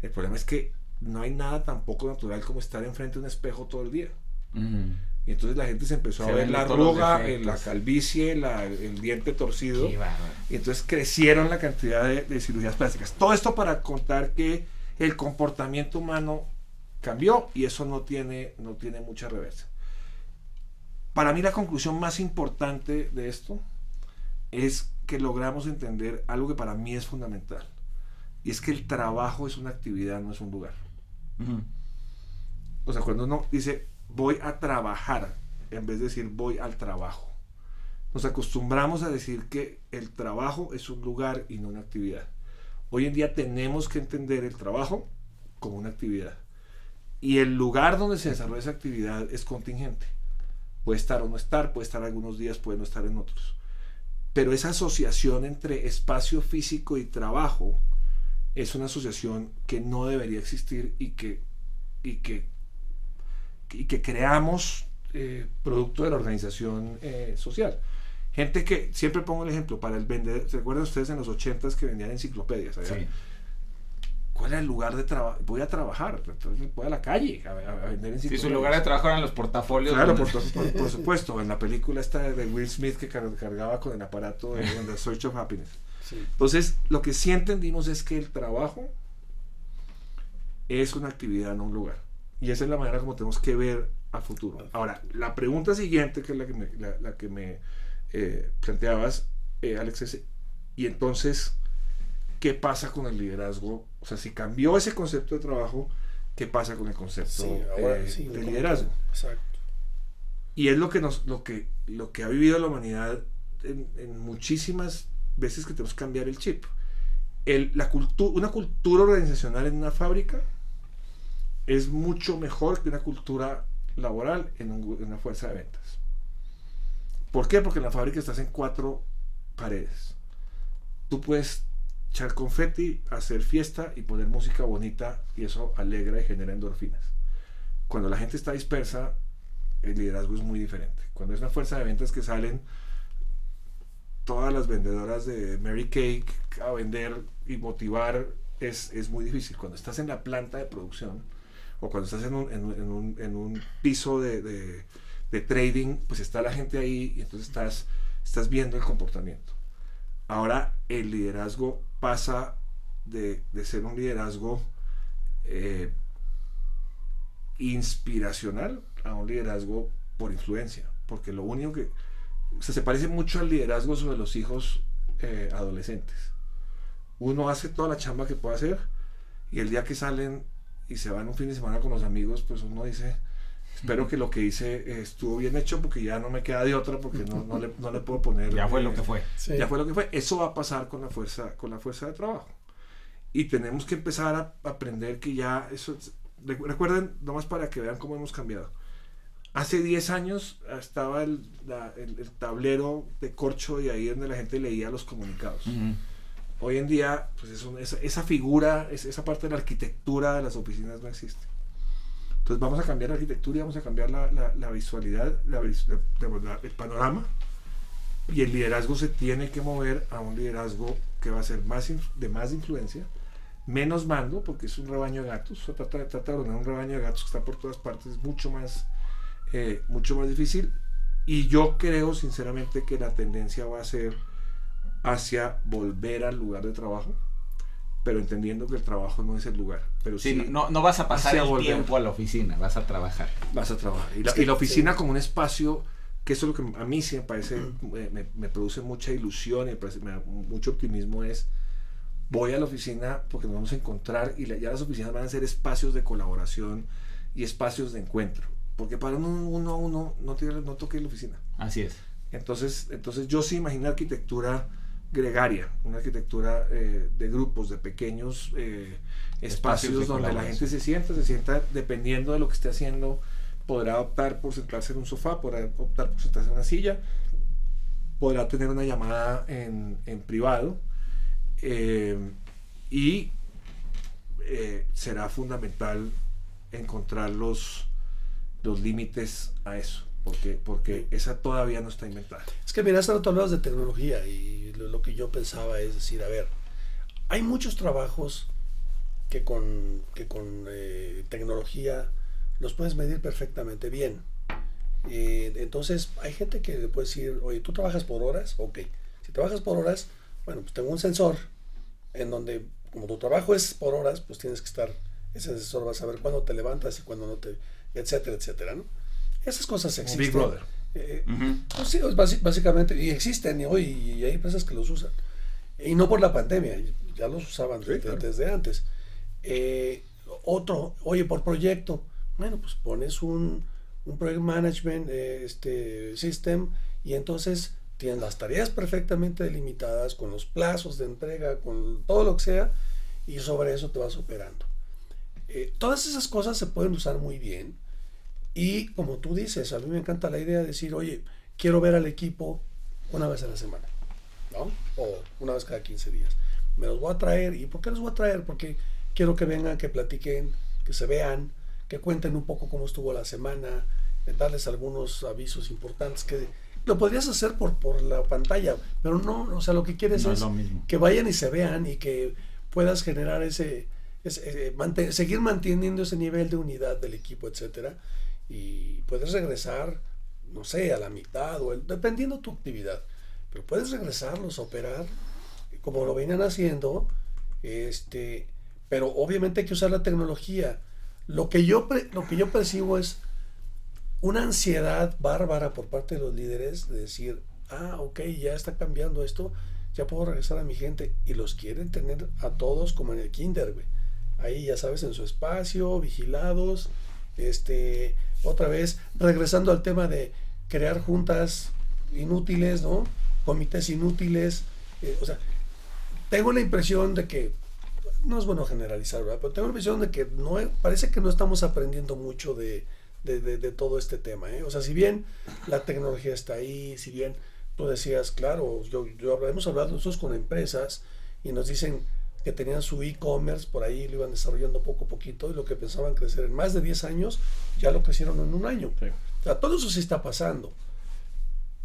El problema es que no hay nada tan poco natural como estar enfrente de un espejo todo el día. Y entonces la gente se empezó se a ver la arruga, la calvicie, la, el diente torcido. Y entonces crecieron la cantidad de, de, cirugías plásticas. Todo esto para contar que el comportamiento humano cambió y eso no tiene, no tiene mucha reversa. Para mí la conclusión más importante de esto es que logramos entender algo que para mí es fundamental. Y es que el trabajo es una actividad, no es un lugar. Uh -huh. O sea, cuando uno dice, voy a trabajar en vez de decir voy al trabajo. Nos acostumbramos a decir que el trabajo es un lugar y no una actividad. Hoy en día tenemos que entender el trabajo como una actividad. Y el lugar donde se desarrolla esa actividad es contingente. Puede estar o no estar, puede estar algunos días, puede no estar en otros. Pero esa asociación entre espacio físico y trabajo es una asociación que no debería existir y que, y que y que creamos eh, producto de la organización eh, social. Gente que, siempre pongo el ejemplo, para el vender, ¿se acuerdan ustedes en los 80 que vendían enciclopedias? Sí. ¿Cuál era el lugar de trabajo? Voy a trabajar, entonces voy a la calle a, a vender enciclopedias. Sí, su lugar de trabajo eran los portafolios. Claro, por, por, por, supuesto, en la película esta de Will Smith que cargaba con el aparato de, The Search of Happiness. Sí. Entonces, lo que sí entendimos es que el trabajo es una actividad, no un lugar. Y esa es la manera como tenemos que ver a futuro. Ahora, la pregunta siguiente, que es la que me, la, la que me eh, planteabas, eh, Alex, es, y entonces, ¿qué pasa con el liderazgo? O sea, si cambió ese concepto de trabajo, ¿qué pasa con el concepto sí, ahora, eh, sí, de liderazgo? Exacto. Y es lo que, nos, lo que, lo que ha vivido la humanidad en, en muchísimas veces que tenemos que cambiar el chip. La cultu una cultura organizacional en una fábrica es mucho mejor que una cultura laboral en, en, una fuerza de ventas. ¿Por qué? Porque en la fábrica estás en cuatro paredes. Tú puedes echar confeti, hacer fiesta y poner música bonita y eso alegra y genera endorfinas. Cuando la gente está dispersa, el liderazgo es muy diferente. Cuando es una fuerza de ventas que salen todas las vendedoras de Mary Cake a vender y motivar, es, es muy difícil. Cuando estás en la planta de producción, o cuando estás en un, en, en un, en un piso de, de, de, trading, pues está la gente ahí y entonces estás estás viendo el comportamiento. Ahora el liderazgo pasa de, ser un liderazgo eh, inspiracional a un liderazgo por influencia, porque lo único que se parece mucho al liderazgo sobre los hijos eh, adolescentes. Uno hace toda la chamba que puede hacer y el día que salen y se van un fin de semana con los amigos, pues uno dice, espero que lo que hice estuvo bien hecho porque ya no me queda de otra porque no, no, le, no le, puedo poner... Ya fue lo que fue. Ya fue lo que fue. Eso va a pasar con la fuerza, con la fuerza de trabajo. Y tenemos que empezar a aprender que ya eso... Recuerden, nomás para que vean cómo hemos cambiado. Hace 10 años estaba el, el, tablero de corcho y ahí donde la gente leía los comunicados. Hoy en día, pues esa, esa, figura, esa parte de la arquitectura de las oficinas no existe. Entonces vamos a cambiar la arquitectura y vamos a cambiar la, la, visualidad, el panorama. Y el liderazgo se tiene que mover a un liderazgo que va a ser más de más influencia, menos mando, porque es un rebaño de gatos. Se trata, trata de ordenar un rebaño de gatos que está por todas partes, es mucho más, eh, mucho más difícil. Y yo creo sinceramente que la tendencia va a ser hacia volver al lugar de trabajo, pero entendiendo que el trabajo no es el lugar. Pero sí, no, no vas a pasar el tiempo a la oficina, vas a trabajar. Vas a trabajar. Y la, oficina como un espacio, que eso es lo que a mí sí me parece, me, me, produce mucha ilusión y me, mucho optimismo es, voy a la oficina porque nos vamos a encontrar y ya las oficinas van a ser espacios de colaboración y espacios de encuentro. Porque para uno, uno, uno no, tiene, no toque la oficina. Así es. Entonces, entonces yo sí imagino arquitectura gregaria, una arquitectura eh, de grupos, de pequeños eh, espacios, donde la gente se sienta, se sienta dependiendo de lo que esté haciendo, podrá optar por sentarse en un sofá, podrá optar por sentarse en una silla, podrá tener una llamada en, privado eh, y será fundamental encontrar los, los límites a eso porque, porque esa todavía no está inventada. Es que mira, hasta tú hablabas de tecnología y lo, que yo pensaba es decir, a ver, hay muchos trabajos que con, que con eh, tecnología los puedes medir perfectamente bien. Eh, entonces, hay gente que le puede decir, oye, ¿tú trabajas por horas? Ok. Si trabajas por horas, bueno, pues tengo un sensor en donde, como tu trabajo es por horas, pues tienes que estar, ese sensor va a saber cuándo te levantas y cuándo no te, etcétera, etcétera, ¿no? Esas cosas existen. Big Brother. Eh, pues sí, básicamente, y existen y hoy, y hay empresas que los usan. Y no por la pandemia, ya los usaban desde, antes. Eh, otro, oye, por proyecto, bueno, pues pones un, un Project Management eh, este, System y entonces tienes las tareas perfectamente delimitadas, con los plazos de entrega, con todo lo que sea, y sobre eso te vas operando. Todas esas cosas se pueden usar muy bien y como tú dices, a mí me encanta la idea de decir, oye, quiero ver al equipo una vez a la semana, ¿no? O una vez cada 15 días. Me los voy a traer. ¿Y por qué los voy a traer? Porque quiero que vengan, que platiquen, que se vean, que cuenten un poco cómo estuvo la semana, darles algunos avisos importantes que lo podrías hacer por, por la pantalla, pero no, o sea, lo que quieres es, que vayan y se vean y que puedas generar ese, ese seguir manteniendo ese nivel de unidad del equipo, etcétera y puedes regresar, no sé, a la mitad o dependiendo tu actividad, pero puedes regresarlos a operar como lo venían haciendo, este, pero obviamente hay que usar la tecnología. Lo que yo, lo que yo percibo es una ansiedad bárbara por parte de los líderes de decir, ah, ok, ya está cambiando esto, ya puedo regresar a mi gente. Y los quieren tener a todos como en el kinder, Ahí, ya sabes, en su espacio, vigilados, este, otra vez, regresando al tema de crear juntas inútiles, ¿no? Comités inútiles. Eh, o sea, tengo la impresión de que, no es bueno generalizar. Pero tengo la impresión de que no, parece que no estamos aprendiendo mucho de, todo este tema. ¿eh? O sea, si bien la tecnología está ahí, si bien tú decías, claro, yo, yo hemos hablado nosotros con empresas y nos dicen, que tenían su e-commerce, por ahí lo iban desarrollando poco a poquito y lo que pensaban crecer en más de 10 años, ya lo crecieron en un año. O sea, todo eso sí está pasando.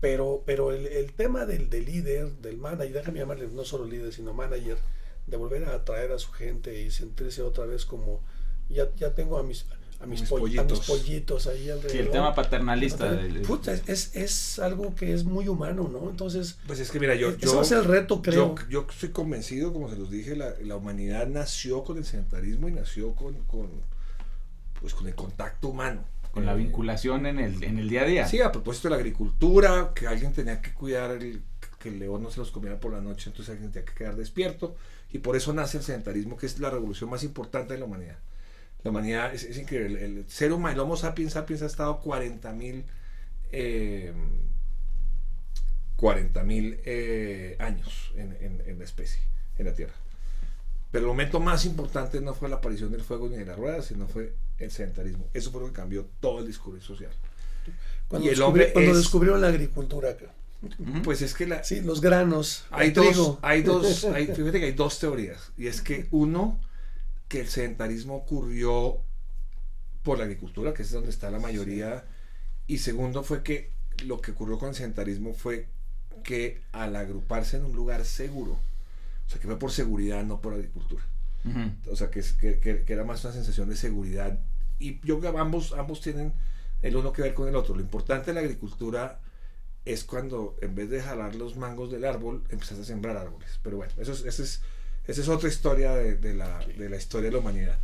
Pero, pero el, el tema del, del, líder, del manager, déjame llamarle no solo líder, sino manager, de volver a atraer a su gente y sentirse otra vez como, ya, ya tengo a mis... a mis, pollitos. ahí alrededor. Sí, el tema paternalista. Puta, es, es, algo que es muy humano, ¿no? Entonces. Pues es que mira, yo. Eso es el reto, creo. Yo, yo, estoy convencido, como se los dije, la, la humanidad nació con el sedentarismo y nació con, con, pues, con el contacto humano. Con la eh, vinculación en el, en el día a día. Sí, a propósito de la agricultura, que alguien tenía que cuidar el, que el león no se los comiera por la noche, entonces alguien tenía que quedar despierto. Y por eso nace el sedentarismo, que es la revolución más importante de la humanidad. La humanidad es, increíble. El, ser humano, el Homo sapiens sapiens ha estado 40 mil eh, eh, años en, la especie, en la Tierra. Pero el momento más importante no fue la aparición del fuego ni de la rueda, sino fue el sedentarismo. Eso fue lo que cambió todo el discurso social. Cuando, y el hombre cuando descubrieron la agricultura acá. Pues es que la, sí, los granos. Hay dos, hay dos, hay, fíjate que hay dos teorías. Y es que uno, que el sedentarismo ocurrió por la agricultura, que es donde está la mayoría. Y segundo fue que lo que ocurrió con el sedentarismo fue que al agruparse en un lugar seguro, o sea, que fue por seguridad, no por agricultura. O sea, que, que, que, era más una sensación de seguridad. Y yo creo que ambos, ambos tienen el uno que ver con el otro. Lo importante de la agricultura es cuando en vez de jalar los mangos del árbol, empiezas a sembrar árboles. Pero bueno, eso es, es, esa es otra historia de, la, de, la, historia de la humanidad.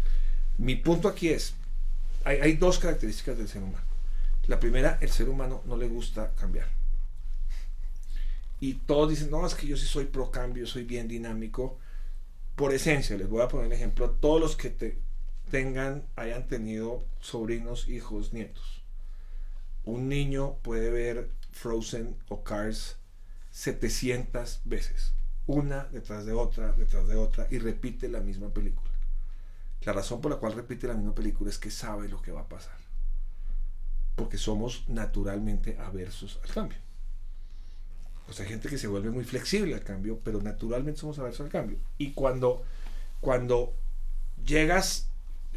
Mi punto aquí es, hay, hay dos características del ser humano. La primera, el ser humano no le gusta cambiar. Y todos dicen, no, es que yo sí soy pro cambio, soy bien dinámico. Por esencia, les voy a poner un ejemplo, todos los que te, tengan, hayan tenido sobrinos, hijos, nietos. Un niño puede ver Frozen o Cars 700 veces, una detrás de otra, detrás de otra, y repite la misma película. La razón por la cual repite la misma película es que sabe lo que va a pasar. Porque somos naturalmente aversos al cambio. O sea, hay gente que se vuelve muy flexible al cambio, pero naturalmente somos aversos al cambio. Y cuando, cuando llegas,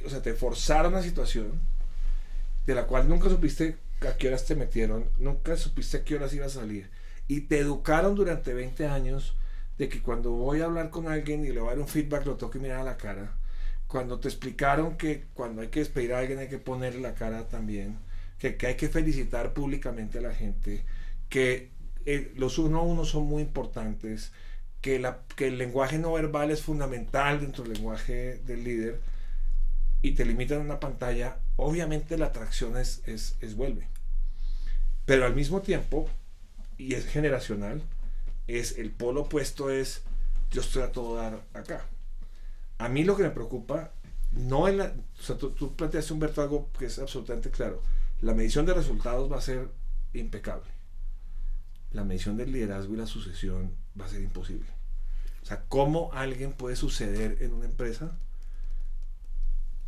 o sea, te forzaron a una situación de la cual nunca supiste a qué horas te metieron, nunca supiste a qué horas ibas a salir. Y te educaron durante 20 años de que cuando voy a hablar con alguien y le voy a dar un feedback, lo tengo que mirar a la cara. Cuando te explicaron que cuando hay que despedir a alguien hay que ponerle la cara también. Que, hay que felicitar públicamente a la gente. Que eh, los uno a uno son muy importantes. Que, la, que el lenguaje no verbal es fundamental dentro del lenguaje del líder. Y te limitan a una pantalla. Obviamente la atracción es, es, es vuelve. Pero al mismo tiempo, y es generacional, es el polo opuesto es yo estoy a todo dar acá. A mí lo que me preocupa, no en la, o sea, tú, tú planteaste Humberto algo que es absolutamente claro. La medición de resultados va a ser impecable. La medición del liderazgo y la sucesión va a ser imposible. O sea, ¿cómo alguien puede suceder en una empresa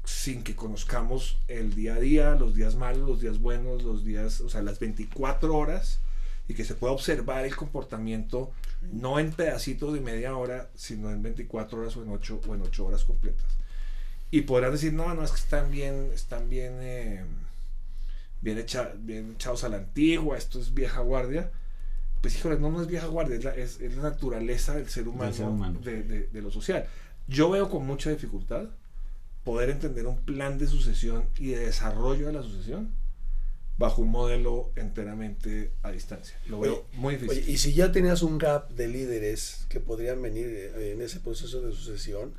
sin que conozcamos el día a día, los días malos, los días buenos, los días, o sea, las 24 horas y que se pueda observar el comportamiento no en pedacitos de media hora, sino en 24 horas o en 8, o en 8 horas completas. Y podrán decir, no, no, es que están bien, están bien, eh, bien, bien echados a la antigua, esto es vieja guardia. Pues híjole, no, no es vieja guardia, es la, naturaleza del ser humano, De, de lo social. Yo veo con mucha dificultad poder entender un plan de sucesión y de desarrollo de la sucesión bajo un modelo enteramente a distancia. Lo veo muy difícil. y si ya tenías un gap de líderes que podrían venir eh, en ese proceso de sucesión,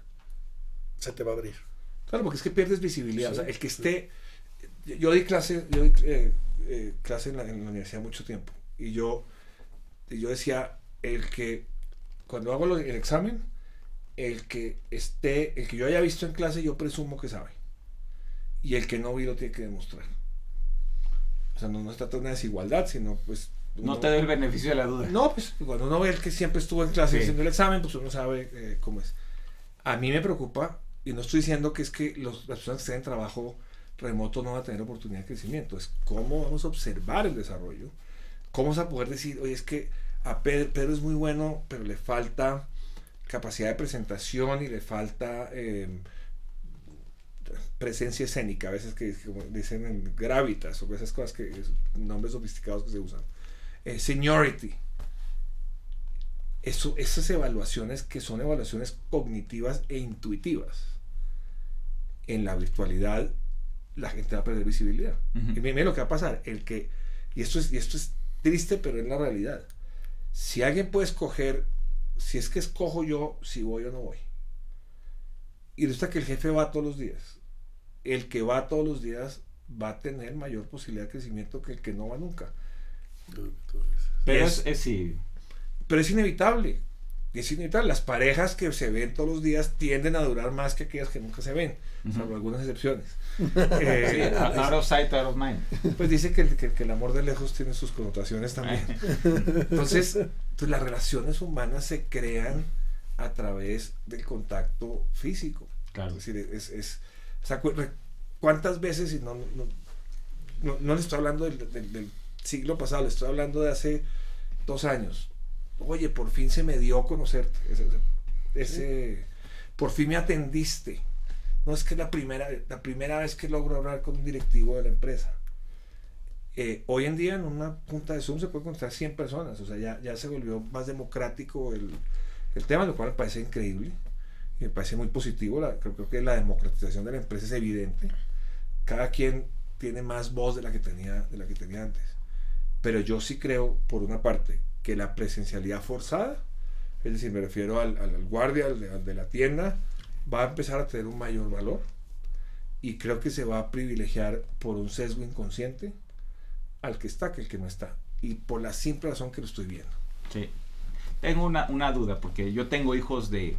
se te va a abrir. Claro, porque es que pierdes visibilidad. o sea, el que esté... Yo di clase, yo di, eh, eh, clase en la, en la, universidad mucho tiempo y yo, y yo decía, el que cuando hago el examen, el que esté, el que yo haya visto en clase, yo presumo que sabe. Y el que no vi lo tiene que demostrar. O sea, no, no se trata de una desigualdad, sino pues... no te da el beneficio de la duda. No, pues cuando uno ve el que siempre estuvo en clase haciendo el examen, pues uno sabe eh, cómo es. A mí me preocupa, y no estoy diciendo que es que los, las personas que estén en trabajo remoto no van a tener oportunidad de crecimiento, es cómo vamos a observar el desarrollo, cómo vamos a poder decir, oye, es que a Pedro es muy bueno, pero le falta capacidad de presentación y le falta em, presencia escénica, a veces que dicen en gravitas o esas cosas que nombres sofisticados que se usan. Eh, seniority. Eso, esas evaluaciones que son evaluaciones cognitivas e intuitivas. En la virtualidad la gente va a perder visibilidad. Ujú. Y mire lo que va a pasar, el que, y esto es, y esto es triste, pero es la realidad. Si alguien puede escoger, si es que escojo yo si voy o no voy, y resulta que el jefe va todos los días, el que va todos los días va a tener mayor posibilidad de crecimiento que el que no va nunca. Pero es- sí. Pero es inevitable. Es inevitable. Las parejas que se ven todos los días tienden a durar más que aquellas que nunca se ven, Ujú. salvo algunas excepciones. Sí, Eh, out of sight, out of mind. pues dice que, el- que- que el amor de lejos tiene sus connotaciones también. Entonces, pues las relaciones humanas se crean a través del contacto físico. Claro. Es decir, es, es- ¿cuántas veces, y no, no, no, le estoy hablando del, del- siglo pasado, le estoy hablando de hace dos años? Oye, por fin se me dio conocerte. Ese, por fin me atendiste. No es que es la primera, la primera vez que logro hablar con un directivo de la empresa. Eh, hoy en día en una junta de Zoom se puede encontrar 100 personas, o sea, ya, ya se volvió más democrático el, el tema, lo cual me parece increíble me parece muy positivo. La, creo, creo que la democratización de la empresa es evidente. Cada quien tiene más voz de la que tenía, de la que tenía antes. Pero yo sí creo, por una parte, que la presencialidad forzada, es decir, me refiero al, al- guardia, al de, al de la tienda, va a empezar a tener un mayor valor y creo que se va a privilegiar por un sesgo inconsciente al que está que el que no está. Y por la simple razón que lo estoy viendo. Sí. Tengo una, una duda, porque yo tengo hijos de,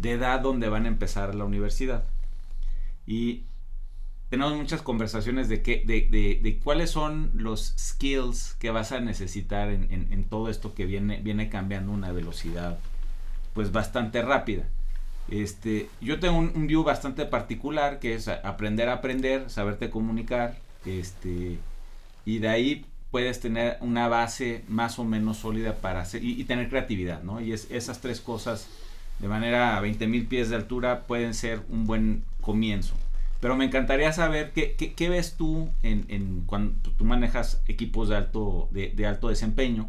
de edad donde van a empezar la universidad. Y tenemos muchas conversaciones de, qué, de, de, cuáles son los skills que vas a necesitar en, en- todo esto que viene, viene cambiando una velocidad pues bastante rápida. Este, yo tengo un, view bastante particular que es aprender a aprender, saberte comunicar, este, y de ahí puedes tener una base más o menos sólida para hacer y, y tener creatividad, ¿no? Y es, esas tres cosas de manera a 20 mil pies de altura pueden ser un buen comienzo. Pero me encantaría saber qué, ves tú en, cuando tú manejas equipos de alto, de, alto desempeño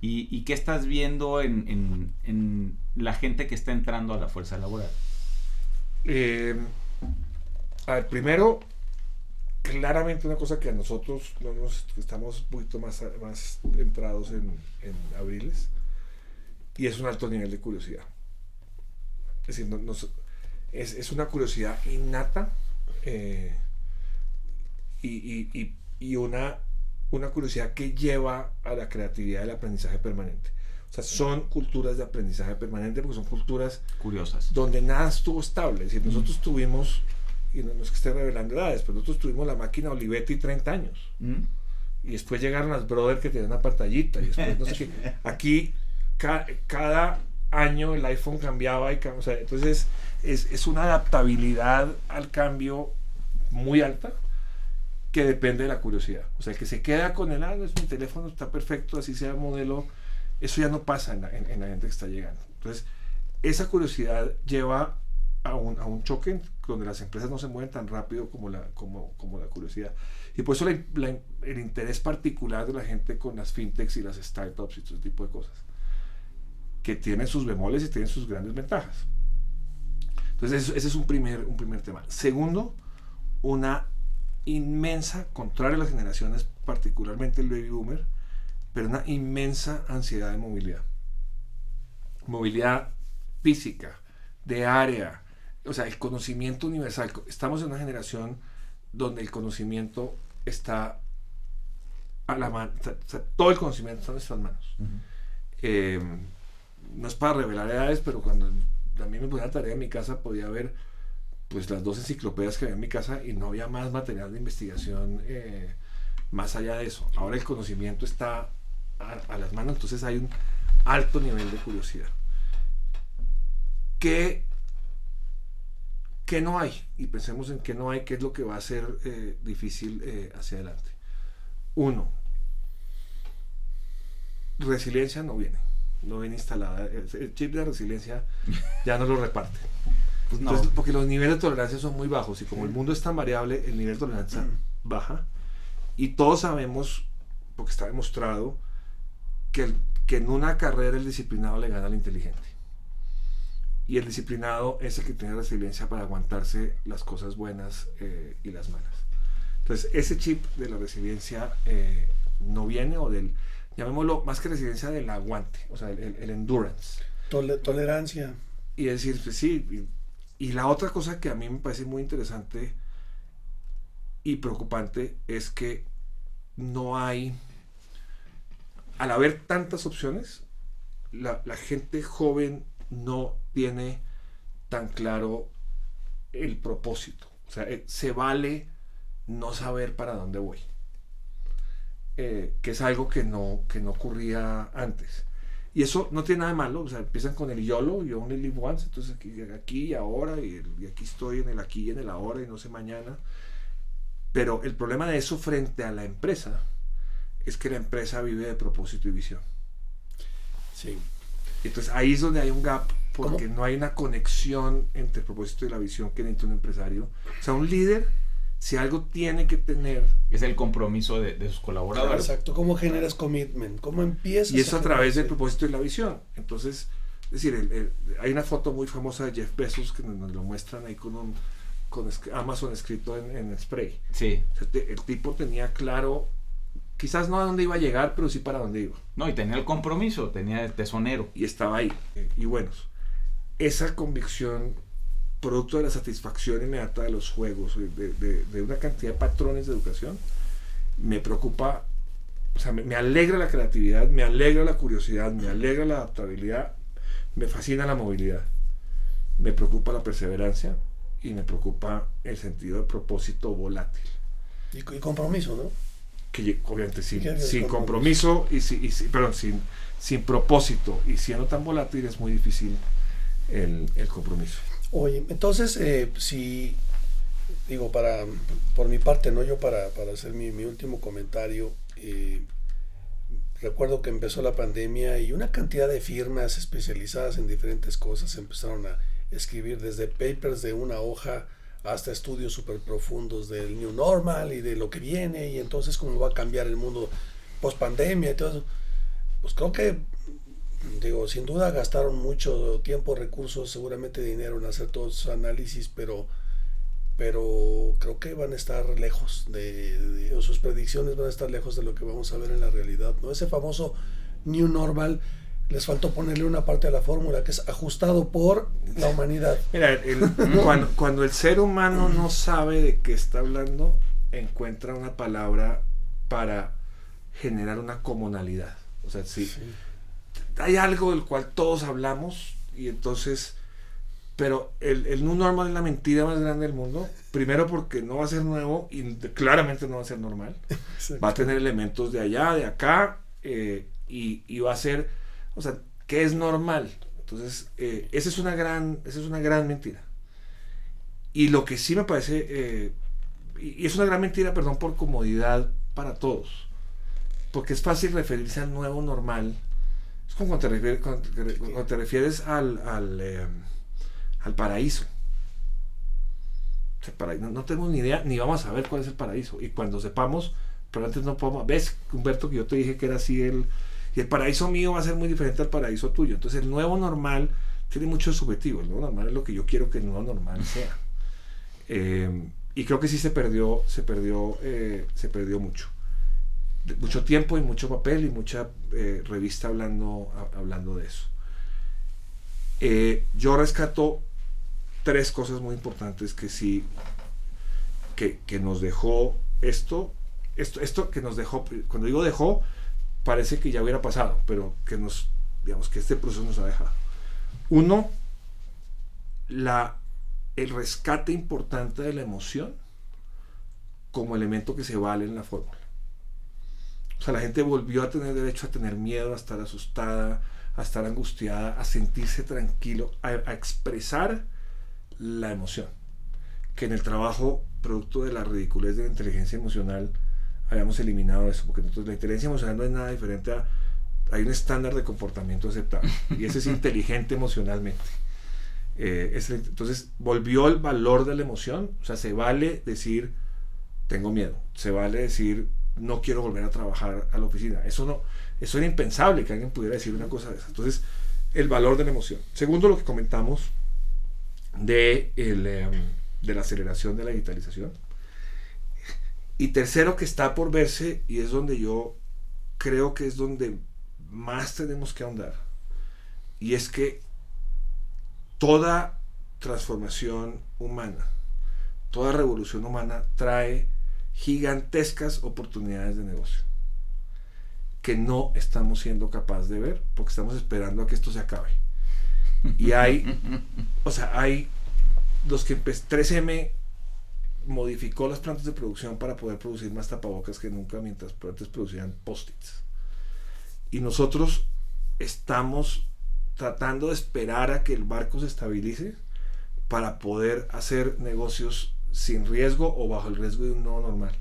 y, qué estás viendo en, la gente que está entrando a la fuerza laboral. Eh, a ver, primero, claramente una cosa que a nosotros no nos, estamos un poquito más, más entrados en, en abriles, y es un alto nivel de curiosidad. Es decir, no- nos- es, es una curiosidad innata eh, y, y- y- y una, una curiosidad que lleva a la creatividad al aprendizaje permanente. O sea, son culturas de aprendizaje permanente porque son culturas Curiosas. donde nada estuvo estable. Es decir, nosotros tuvimos, y no, no es que esté revelando edades, pero nosotros tuvimos la máquina Olivetti 30 años. ¿Mm? Y después llegaron las Brother que tenían una pantallita. Y después no sé qué. Aquí ca- cada año el iPhone cambiaba y o sea, entonces es, es una adaptabilidad al cambio muy alta que depende de la curiosidad. O sea, el que se queda con el, ah, es mi teléfono, está perfecto, así sea el modelo, eso ya no pasa en la, en- en la gente que está llegando. Entonces, esa curiosidad lleva a un, a un choque donde las empresas no se mueven tan rápido como la, como, como la curiosidad. Y por eso la- la- el interés particular de la gente con las fintechs y las startups y todo ese tipo de cosas, que tienen sus bemoles y tienen sus grandes ventajas. Entonces, ese es un primer, un primer tema. Segundo, una inmensa, contrario a las generaciones, particularmente el baby boomer, pero una inmensa ansiedad de movilidad. Movilidad física, de área, o sea, el conocimiento universal. Estamos en una generación donde el conocimiento está a la mano, o sea, todo el conocimiento está en nuestras manos. Eh, no es para revelar edades, pero cuando mí me ponía la tarea en mi casa podía ver pues las dos enciclopedias que había en mi casa y no había más material de investigación eh, más allá de eso. Ahora el conocimiento está a, las manos, entonces hay un alto nivel de curiosidad. ¿Qué, qué no hay? Y pensemos en qué no hay, qué es lo que va a ser eh, difícil eh, hacia adelante. Uno, resiliencia no viene, no viene instalada. El, chip de resiliencia ya no lo reparte. Pues no. Entonces, porque los niveles de tolerancia son muy bajos y como el mundo es tan variable, el nivel de tolerancia baja. Y todos sabemos, porque está demostrado, que, el- que en una carrera el disciplinado le gana al inteligente. y el disciplinado es el que tiene resiliencia para aguantarse las cosas buenas eh, y las malas. Entonces, ese chip de la resiliencia eh, no viene o del, llamémoslo más que resiliencia, del aguante, o sea, el, endurance. tolerancia. Y decir, pues sí, y, la otra cosa que a mí me parece muy interesante y preocupante es que no hay, al haber tantas opciones, la, la gente joven no tiene tan claro el propósito. O sea, eh, se vale no saber para dónde voy. Eh, que es algo que no, que no ocurría antes. Y eso no tiene nada de malo, o sea, empiezan con el YOLO, you only live once, entonces aquí, aquí y ahora, y, y, aquí estoy en el aquí y en el ahora, y no sé mañana. Pero el problema de eso frente a la empresa es que la empresa vive de propósito y visión. Sí. Entonces ahí es donde hay un gap, porque no hay una conexión entre el propósito y la visión que necesita un empresario. O sea, un líder, si algo tiene que tener... Es el compromiso de, sus colaboradores. exacto, ¿cómo generas commitment? ¿Cómo empiezas? Y eso a, través del propósito y la visión. Entonces, es decir, hay una foto muy famosa de Jeff Bezos que nos, lo muestran ahí con un con Amazon escrito en, en spray. Sí. el tipo tenía claro quizás no a dónde iba a llegar, pero sí para dónde iba. No, y tenía el compromiso, tenía el tesonero. Y estaba ahí. Y bueno, esa convicción, producto de la satisfacción inmediata de los juegos, de, una cantidad de patrones de educación, me preocupa, o sea, me, alegra la creatividad, me alegra la curiosidad, me alegra la adaptabilidad, me fascina la movilidad, me preocupa la perseverancia y me preocupa el sentido de propósito volátil. y compromiso, ¿no? que obviamente sin, sin compromiso y, y, perdón, sin, sin propósito y siendo tan volátil es muy difícil el, el compromiso. Oye, entonces, eh, si, digo, para, por mi parte, ¿no? Yo para, para hacer mi, mi último comentario, eh, recuerdo que empezó la pandemia y una cantidad de firmas especializadas en diferentes cosas empezaron a escribir desde papers de una hoja hasta estudios súper profundos del New Normal y de lo que viene y entonces cómo va a cambiar el mundo post pandemia y todo eso. Pues creo que, digo, sin duda gastaron mucho tiempo, recursos, seguramente dinero en hacer todos esos análisis, pero, pero creo que van a estar lejos de, de, sus predicciones van a estar lejos de lo que vamos a ver en la realidad. ¿no? Ese famoso New Normal les faltó ponerle una parte de la fórmula que es ajustado por la humanidad. Mira, cuando, cuando, el ser humano no sabe de qué está hablando, encuentra una palabra para generar una comunalidad. O sea, sí, hay algo del cual todos hablamos y entonces, pero el, el normal es la mentira más grande del mundo. Primero porque no va a ser nuevo y claramente no va a ser normal. Va a tener elementos de allá, de acá eh, y, y va a ser o sea, que es normal. Entonces, eh, esa, es una gran, esa es una gran mentira. Y lo que sí me parece, eh, y es una gran mentira, perdón, por comodidad para todos. Porque es fácil referirse al nuevo normal. Es como cuando te refieres, cuando, te refieres al, al, eh, al paraíso. no, no, tenemos ni idea, ni vamos a saber cuál es el paraíso. Y cuando sepamos, pero antes no podemos. ¿Ves, Humberto, que yo te dije que era así el y el paraíso mío va a ser muy diferente al paraíso tuyo. Entonces el nuevo normal tiene muchos subjetivos. El nuevo normal es lo que yo quiero que el nuevo normal sea. Eh, y creo que sí se perdió, se perdió, eh, se perdió mucho. Mucho tiempo y mucho papel y mucha eh, revista hablando, hablando de eso. yo rescato tres cosas muy importantes que sí, que, que nos dejó esto, esto, esto que nos dejó, cuando digo dejó, parece que ya hubiera pasado, pero que nos, digamos, que este proceso nos ha dejado. Uno, la, el rescate importante de la emoción como elemento que se vale en la fórmula. O sea, la gente volvió a tener derecho a tener miedo, a estar asustada, a estar angustiada, a sentirse tranquilo, a, a expresar la emoción. Que en el trabajo, producto de la ridiculez de la inteligencia emocional, habíamos eliminado eso, porque entonces la inteligencia emocional no es nada diferente a... Hay un estándar de comportamiento aceptable y ese es inteligente emocionalmente. Eh, entonces volvió el valor de la emoción, o sea, se vale decir, tengo miedo, se vale decir, no quiero volver a trabajar a la oficina. Eso no, eso era impensable que alguien pudiera decir una cosa de esa. Entonces, el valor de la emoción. Segundo, lo que comentamos, de, el, em, de la aceleración de la digitalización. Y tercero, que está por verse, y es donde yo creo que es donde más tenemos que ahondar, y es que toda transformación humana, toda revolución humana trae gigantescas oportunidades de negocio que no estamos siendo capaces de ver porque estamos esperando a que esto se acabe. Y hay, o sea, hay los que 3M modificó las plantas de producción para poder producir más tapabocas que nunca mientras antes producían post-its. Y nosotros estamos tratando de esperar a que el barco se estabilice para poder hacer negocios sin riesgo o bajo el riesgo de un no normal.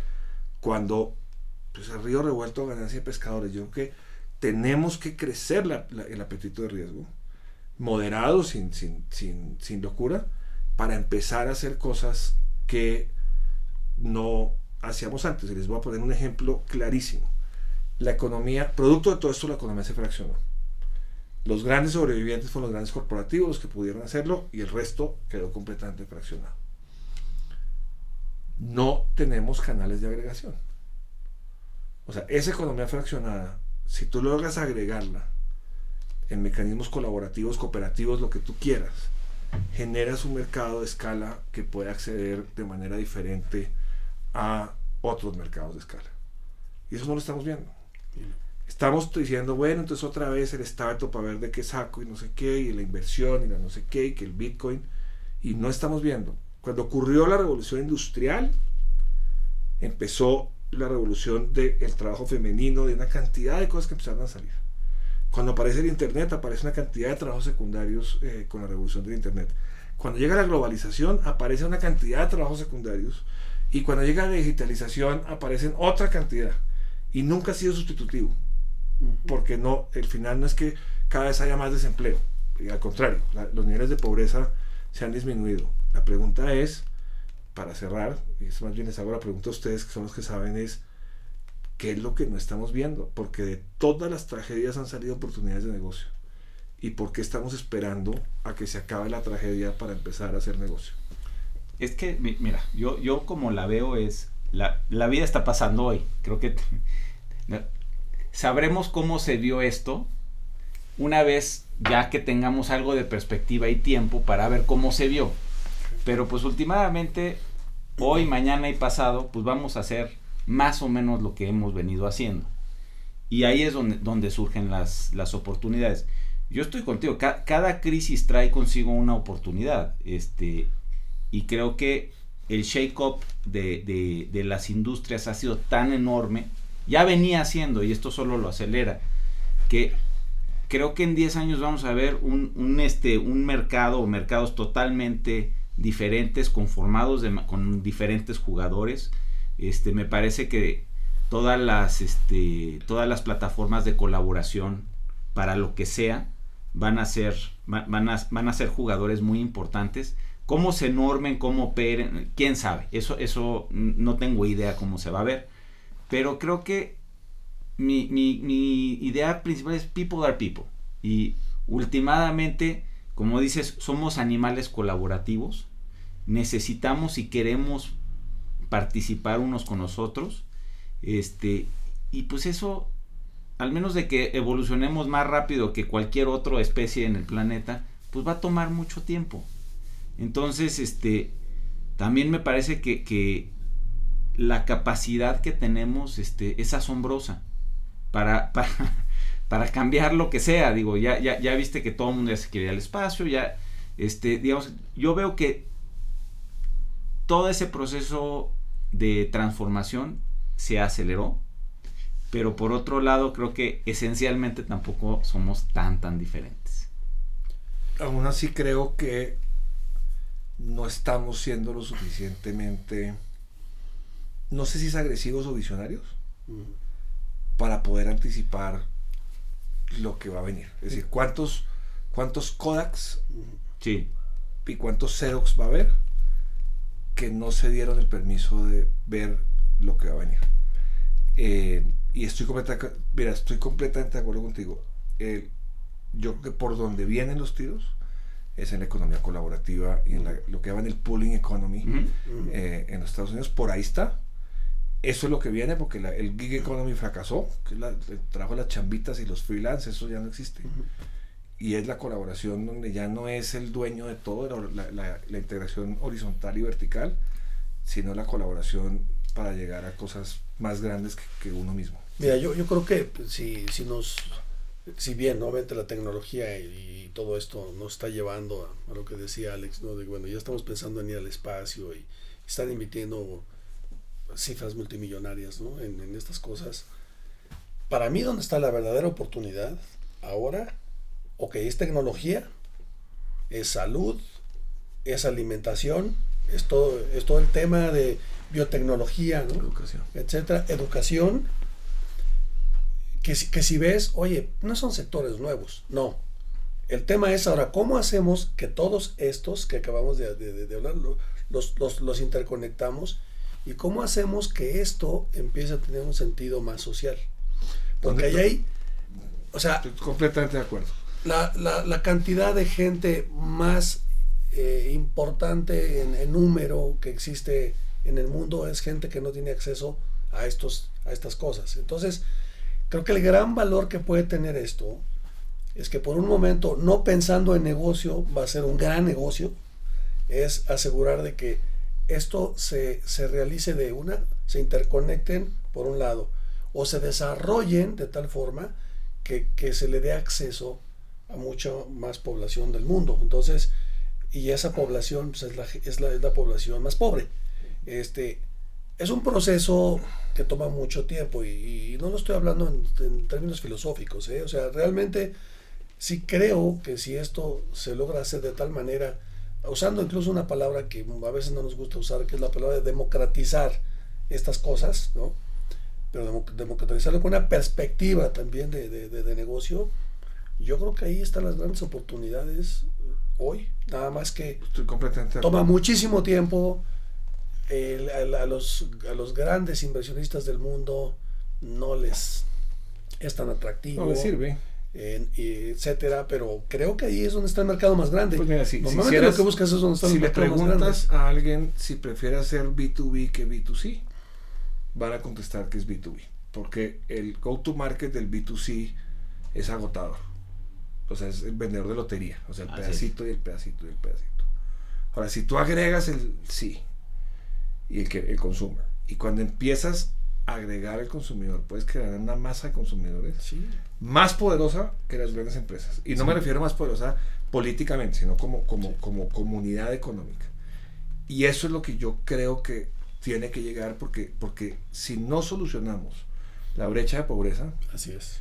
Cuando pues, el río revuelto ganancia de pescadores, yo creo que tenemos que crecer el apetito de riesgo, moderado, sin, sin, sin, sin locura, para empezar a hacer cosas que no hacíamos antes. Y les voy a poner un ejemplo clarísimo. La economía, producto de todo esto, la economía se fraccionó. Los grandes sobrevivientes fueron los grandes corporativos que pudieron hacerlo y el resto quedó completamente fraccionado. No tenemos canales de agregación. O sea, esa economía fraccionada, si tú logras agregarla en mecanismos colaborativos, cooperativos, lo que tú quieras, generas un mercado de escala que puede acceder de manera diferente a otros mercados de escala. Y eso no lo estamos viendo. Estamos diciendo, bueno, entonces otra vez el Estado para ver de qué saco y no sé qué, y la inversión y la no sé qué, y que el Bitcoin, y no estamos viendo. Cuando ocurrió la revolución industrial, empezó la revolución del trabajo femenino, de una cantidad de cosas que empezaron a salir. Cuando aparece el Internet, aparece una cantidad de trabajos secundarios eh, con la revolución del Internet. Cuando llega la globalización, aparece una cantidad de trabajos secundarios. Y cuando llega la digitalización, aparecen otra cantidad. Y nunca ha sido sustitutivo. Porque no, el final no es que cada vez haya más desempleo. Y al contrario, los niveles de pobreza se han disminuido. La pregunta es, para cerrar, y eso más bien les hago pregunta a ustedes, que son los que saben, es, ¿qué es lo que no estamos viendo? Porque de todas las tragedias han salido oportunidades de negocio. ¿Y por qué estamos esperando a que se acabe la tragedia para empezar a hacer negocio? Es que, mira, yo, yo como la veo es, la, la vida está pasando hoy. Creo que sabremos cómo se dio esto una vez ya que tengamos algo de perspectiva y tiempo para ver cómo se vio. Pero pues últimamente, hoy, mañana y pasado, pues vamos a hacer más o menos lo que hemos venido haciendo. Y ahí es donde, surgen las, las oportunidades. Yo estoy contigo, cada crisis trae consigo una oportunidad. Este, y creo que el shake-up de, de, las industrias ha sido tan enorme, ya venía haciendo, y esto solo lo acelera, que creo que en 10 años vamos a ver un, un, este, un mercado o mercados totalmente diferentes, conformados con diferentes jugadores. Este, me parece que todas las, este, todas las plataformas de colaboración para lo que sea van a ser, van a, van a ser jugadores muy importantes. Cómo se normen, cómo operen, quién sabe. Eso, eso no tengo idea cómo se va a ver. Pero creo que mi, mi, mi idea principal es people are people. Y últimamente, como dices, somos animales colaborativos. Necesitamos y queremos participar unos con nosotros. Este, y pues eso, al menos de que evolucionemos más rápido que cualquier otra especie en el planeta, pues va a tomar mucho tiempo. Entonces, este, también me parece que, que la capacidad que tenemos este, es asombrosa para, para, para, cambiar lo que sea. Digo, ya, ya, ya viste que todo el mundo ya se quiere ir al espacio, ya, este, digamos, yo veo que todo ese proceso de transformación se aceleró, pero por otro lado creo que esencialmente tampoco somos tan, tan diferentes. Aún así creo que no estamos siendo lo suficientemente, no sé si es agresivos o visionarios, para poder anticipar lo que va a venir. Es decir, ¿cuántos, cuántos Kodaks sí. y cuántos Xerox va a haber que no se dieron el permiso de ver lo que va a venir? Eh, y estoy completamente, mira, estoy completamente de acuerdo contigo. yo creo que por donde vienen los tiros es en la economía colaborativa y en la- lo que llaman el pooling economy eh, en los Estados Unidos. Por ahí está. Eso es lo que viene porque la- el gig economy fracasó, que la- el trabajo de las chambitas y los freelance, eso ya no existe. Y es la colaboración donde ya no es el dueño de todo, la, la- integración horizontal y vertical, sino la colaboración para llegar a cosas más grandes que, que uno mismo. Mira, yo, yo creo que si, si nos, si bien obviamente la tecnología y, y todo esto nos está llevando a, a lo que decía Alex, ¿no? De, bueno, ya estamos pensando en ir al espacio y están invirtiendo cifras multimillonarias ¿no? en, en estas cosas. Para mí, donde está la verdadera oportunidad ahora, ok, es tecnología, es salud, es alimentación, es todo, es todo el tema de biotecnología, ¿no? Educación. etcétera, educación, que, si- que si ves, oye, no son sectores nuevos, no. El tema es ahora, ¿cómo hacemos que todos estos que acabamos de, de- de- hablar, lo- los, los, los interconectamos? ¿Y cómo hacemos que esto empiece a tener un sentido más social? Porque ahí ¿Dónde- hay, o sea, Estoy completamente de acuerdo. la, la- la cantidad de gente más eh, importante en, en número que existe en el mundo es gente que no tiene acceso a, estos, a estas cosas. Entonces, creo que el gran valor que puede tener esto es que por un momento, no pensando en negocio, va a ser un gran negocio, es asegurar de que esto se, se realice de una, se interconecten por un lado, o se desarrollen de tal forma que, que se le dé acceso a mucha más población del mundo. Entonces, y esa población pues, es, la, es, la, es la población más pobre. Este, es un proceso que toma mucho tiempo y, no lo estoy hablando en, en términos filosóficos. ¿eh? O sea, realmente sí creo que si esto se logra hacer de tal manera, usando incluso una palabra que a veces no nos gusta usar, que es la palabra de democratizar estas cosas, ¿no? pero demo- democratizarlo con una perspectiva también de, de- de- de negocio, yo creo que ahí están las grandes oportunidades eh, hoy, nada más que Estoy completamente de toma muchísimo tiempo, a, los, a los grandes inversionistas del mundo no les es tan atractivo, No me sirve. Etcétera, pero creo que ahí es donde está el mercado más grande. Pues mira, si, si Normalmente hicieras- lo que buscas es donde está si el le mercado más preguntas a alguien si prefiere hacer B2B que B2C, van a contestar que es B2B. Porque el go-to-market del B2C es agotador. O sea, es el vendedor de lotería. O sea, el Así pedacito y el pedacito y el pedacito. Ahora, si tú agregas el sí y el, que, el consumer, y cuando empiezas a agregar el consumidor, puedes crear una masa de consumidores Sí. más poderosa que las grandes empresas. Y no me refiero más poderosa políticamente, sino como, como, como comunidad económica. Y eso es lo que yo creo que tiene que llegar porque, porque si no solucionamos la brecha de pobreza, Así es.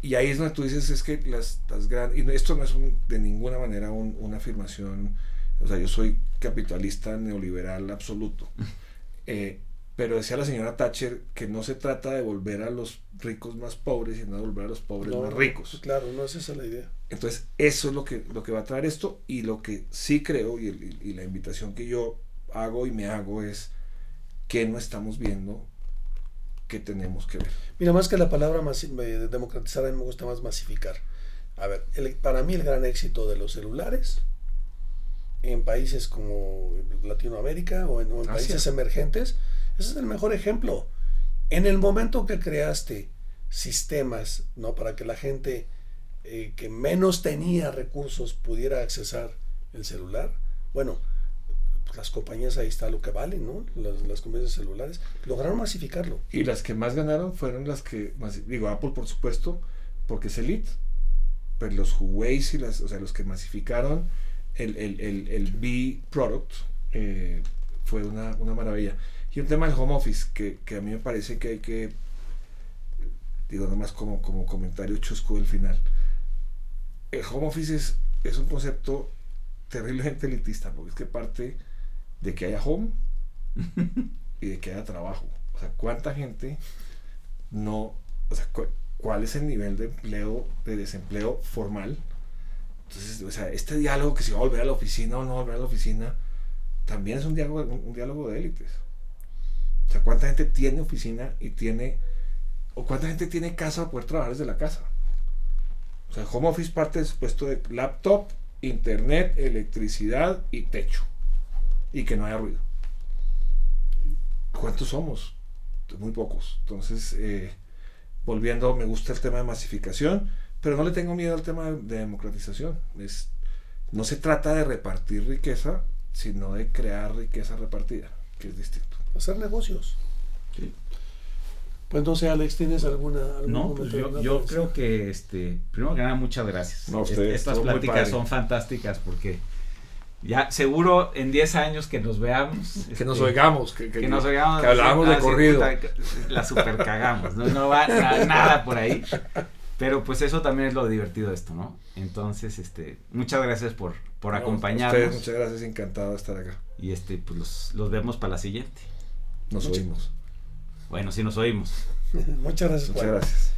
y ahí es donde tú dices, es que las, las grandes, y esto no es un- de ninguna manera un- una afirmación, o sea, yo soy capitalista neoliberal absoluto. Eh, pero decía la señora Thatcher que no se trata de volver a los ricos más pobres, sino de volver a los pobres No, más ricos. Claro, no es esa la idea. Entonces, eso es lo que, lo que va a traer esto y lo que sí creo y, el- y la invitación que yo hago y me hago es que no estamos viendo que tenemos que ver. Mira, más que la palabra masi- eh, democratizar, a mí me gusta más masificar. A ver, el- para mí el gran éxito de los celulares en países como Latinoamérica o en, o en Asia. países emergentes, ese es el mejor ejemplo. En el momento que creaste sistemas ¿no? para que la gente eh, que menos tenía recursos pudiera accesar el celular, bueno, las compañías ahí está lo que valen, ¿no? Las, compañías de celulares lograron masificarlo. Y las que más ganaron fueron las que, digo, Apple por supuesto, porque es elite, pero los Huawei y las, o sea, los que masificaron el, el, el, el B product eh, fue una, una maravilla. Y un tema del home office, que, que a mí me parece que hay que, digo nomás como, como comentario chusco del final, el home office es, es un concepto terriblemente elitista, porque es que parte de que haya home y de que haya trabajo. O sea, ¿cuánta gente no, o sea, cu- cuál es el nivel de empleo, de desempleo formal? Entonces, o sea, este diálogo que si va a volver a la oficina o no volver a la oficina, también es un diálogo, un diálogo de élites. O sea, ¿cuánta gente tiene oficina y tiene, o cuánta gente tiene casa para poder trabajar desde la casa? O sea, home office parte del supuesto de laptop internet, electricidad y techo. Y que no haya ruido. ¿Cuántos somos? Muy pocos. Entonces, eh, volviendo, me gusta el tema de masificación, pero no le tengo miedo al tema de, de democratización. Es, no se trata de repartir riqueza, sino de crear riqueza repartida, que es distinto. Hacer negocios. Sí. Pues no sé, Alex, ¿tienes alguna... algún No, pues yo, creo que, este, primero que nada, muchas gracias. No, ustedes, Estas pláticas son fantásticas porque ya seguro en 10 años que nos veamos. Que nos este, oigamos, que, que- que nos oigamos. que hablábamos de corrido. la super cagamos. No, no va na- nada por ahí. Pero pues eso también es lo divertido de esto, ¿no? Entonces, este, muchas gracias por, por No, acompañarnos. Ustedes, muchas gracias, encantado de estar acá. Y este, pues los, los vemos para la siguiente. Nos oímos. Bueno, sí nos oímos. Muchas gracias, Muchas gracias.